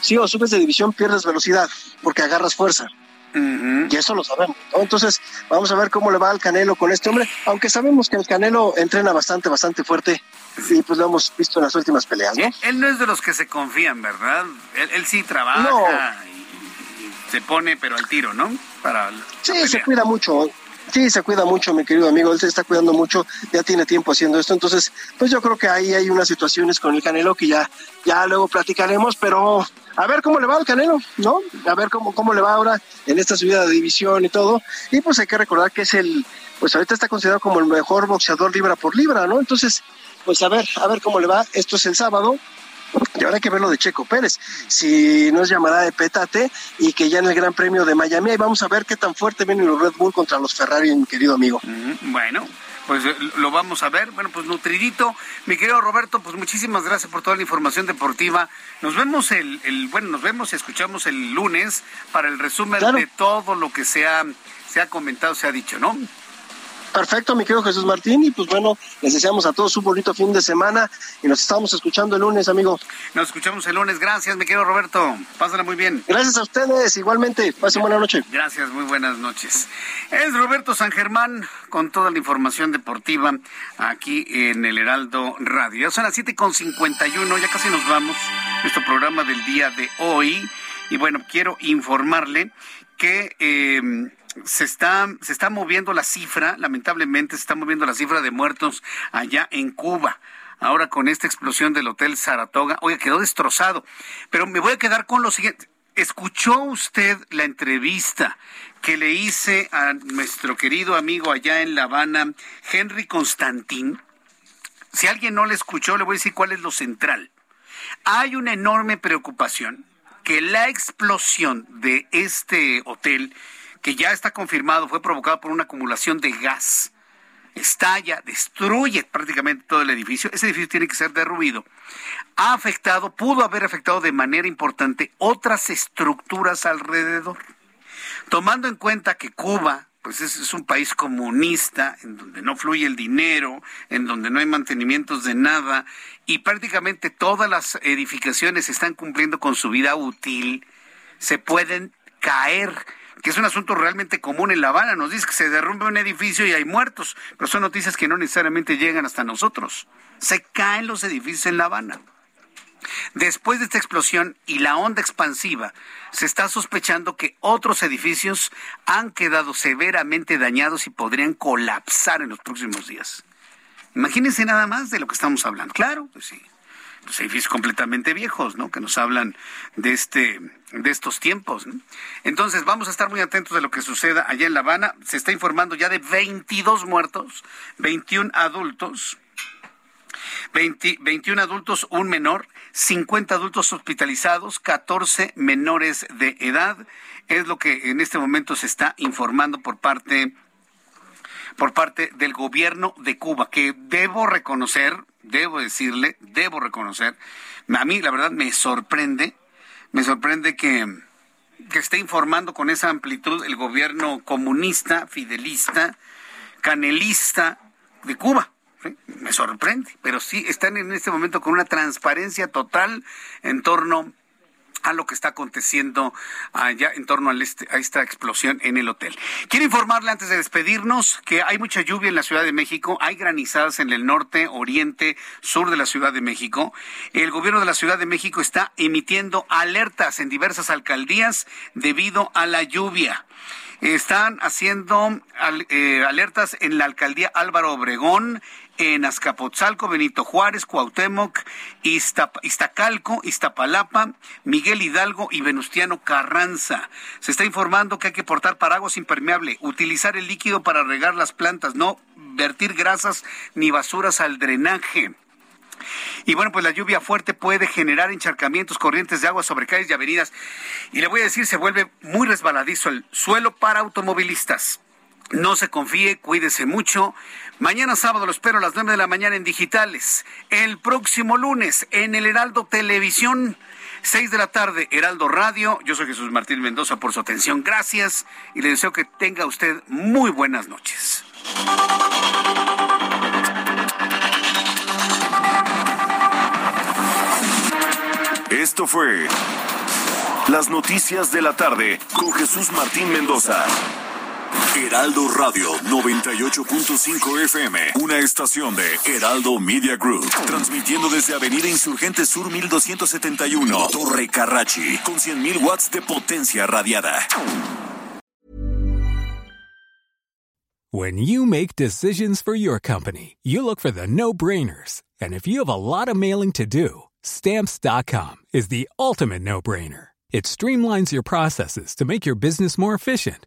Speaker 18: sí o subes de división, pierdes velocidad porque agarras fuerza. Y eso lo sabemos. Entonces, vamos a ver cómo le va al Canelo con este hombre, aunque sabemos que el Canelo entrena bastante, bastante fuerte. Y pues lo hemos visto en las últimas peleas, ¿no?
Speaker 3: Él, no es de los que se confían, ¿verdad? Él, sí trabaja y, se pone, pero al tiro, ¿no?
Speaker 18: Para sí, se cuida mucho. Sí, se cuida mucho, mi querido amigo. Él se está cuidando mucho, ya tiene tiempo haciendo esto. Entonces, pues yo creo que ahí hay unas situaciones con el Canelo que ya, ya luego platicaremos, pero a ver cómo le va al Canelo, ¿no? A ver cómo, cómo le va ahora en esta subida de división y todo. Y pues hay que recordar que es el pues ahorita está considerado como el mejor boxeador libra por libra, ¿no? Entonces, pues a ver, a ver cómo le va. Esto es el sábado. Y ahora hay que ver lo de Checo Pérez, si no es llamada de petate y que ya en el Gran Premio de Miami, ahí vamos a ver qué tan fuerte vienen los Red Bull contra los Ferrari, mi querido amigo.
Speaker 3: Bueno, pues eh, lo vamos a ver. Bueno, pues nutridito. Mi querido Roberto, pues muchísimas gracias por toda la información deportiva. Nos vemos el, el bueno, nos vemos y escuchamos el lunes para el resumen de todo lo que se ha, se ha comentado, se ha dicho, ¿no?
Speaker 18: Perfecto, mi querido Jesús Martín. Y pues bueno, les deseamos a todos un bonito fin de semana y nos estamos escuchando el lunes, amigo.
Speaker 3: Nos escuchamos el lunes. Gracias, mi querido Roberto. Pásala muy bien.
Speaker 18: Gracias a ustedes, igualmente. Pasen buena noche.
Speaker 3: Gracias, muy buenas noches. Es Roberto San Germán con toda la información deportiva aquí en el Heraldo Radio. Ya son las 7.51, ya casi nos vamos. Nuestro programa del día de hoy. Y bueno, quiero informarle que... Eh, se está, se está moviendo la cifra, lamentablemente se está moviendo la cifra de muertos allá en Cuba. Ahora con esta explosión del Hotel Saratoga, oye, quedó destrozado. Pero me voy a quedar con lo siguiente. ¿Escuchó usted la entrevista que le hice a nuestro querido amigo allá en La Habana, Henry Constantín? Si alguien no le escuchó, le voy a decir cuál es lo central. Hay una enorme preocupación que la explosión de este hotel que ya está confirmado fue provocado por una acumulación de gas. Estalla, destruye prácticamente todo el edificio. Ese edificio tiene que ser derruido. Ha afectado, pudo haber afectado de manera importante otras estructuras alrededor. Tomando en cuenta que Cuba, pues es, es, un país comunista, en donde no fluye el dinero, en donde no hay mantenimientos de nada, y prácticamente todas las edificaciones están cumpliendo con su vida útil, se pueden caer que es un asunto realmente común en La Habana. Nos dice que se derrumbe un edificio y hay muertos, pero son noticias que no necesariamente llegan hasta nosotros. Se caen los edificios en La Habana. Después de esta explosión y la onda expansiva, se está sospechando que otros edificios han quedado severamente dañados y podrían colapsar en los próximos días. Imagínense nada más de lo que estamos hablando. Claro, pues sí. Pues edificios completamente viejos, ¿no? Que nos hablan de este de estos tiempos. Entonces, vamos a estar muy atentos de lo que suceda allá en La Habana. Se está informando ya de 22 muertos, 21 adultos, 21 adultos, un menor, 50 adultos hospitalizados, 14 menores de edad. Es lo que en este momento se está informando por parte por parte del gobierno de Cuba, que debo reconocer, debo decirle, debo reconocer, a mí la verdad me sorprende me sorprende que, esté informando con esa amplitud el gobierno comunista, fidelista, canelista de Cuba. Me sorprende, pero sí están en este momento con una transparencia total en torno a lo que está aconteciendo allá en torno este, a, esta explosión en el hotel. Quiero informarle antes de despedirnos que hay mucha lluvia en la Ciudad de México, hay granizadas en el norte, oriente, sur de la Ciudad de México. El gobierno de la Ciudad de México está emitiendo alertas en diversas alcaldías debido a la lluvia están haciendo eh, alertas en la alcaldía Álvaro Obregón, en Azcapotzalco, Benito Juárez, Cuauhtémoc, Iztacalco, Iztapalapa, Miguel Hidalgo y Venustiano Carranza. Se está informando que hay que portar paraguas impermeable, utilizar el líquido para regar las plantas, no vertir grasas ni basuras al drenaje. Y bueno, pues la lluvia fuerte puede generar encharcamientos, corrientes de agua sobre calles y avenidas. Y le voy a decir, se vuelve muy resbaladizo el suelo para automovilistas. No se confíe, cuídese mucho. Mañana sábado lo espero a las 9 de la mañana en digitales. El próximo lunes en el Heraldo Televisión. 6 de la tarde, Heraldo Radio. Yo soy Jesús Martín Mendoza por su atención. Gracias y le deseo que tenga usted muy buenas noches.
Speaker 2: Esto fue Las Noticias de la Tarde con Jesús Martín Mendoza. Heraldo Radio 98.5 FM, una estación de Heraldo Media Group, transmitiendo desde Avenida Insurgente Sur 1271, Torre Carrachi, con 100.000 watts de potencia radiada.
Speaker 19: When you make decisions for your company, you look for the no-brainers. And if you have a lot of mailing to do, stamps.com is the ultimate no-brainer. It streamlines your processes to make your business more efficient,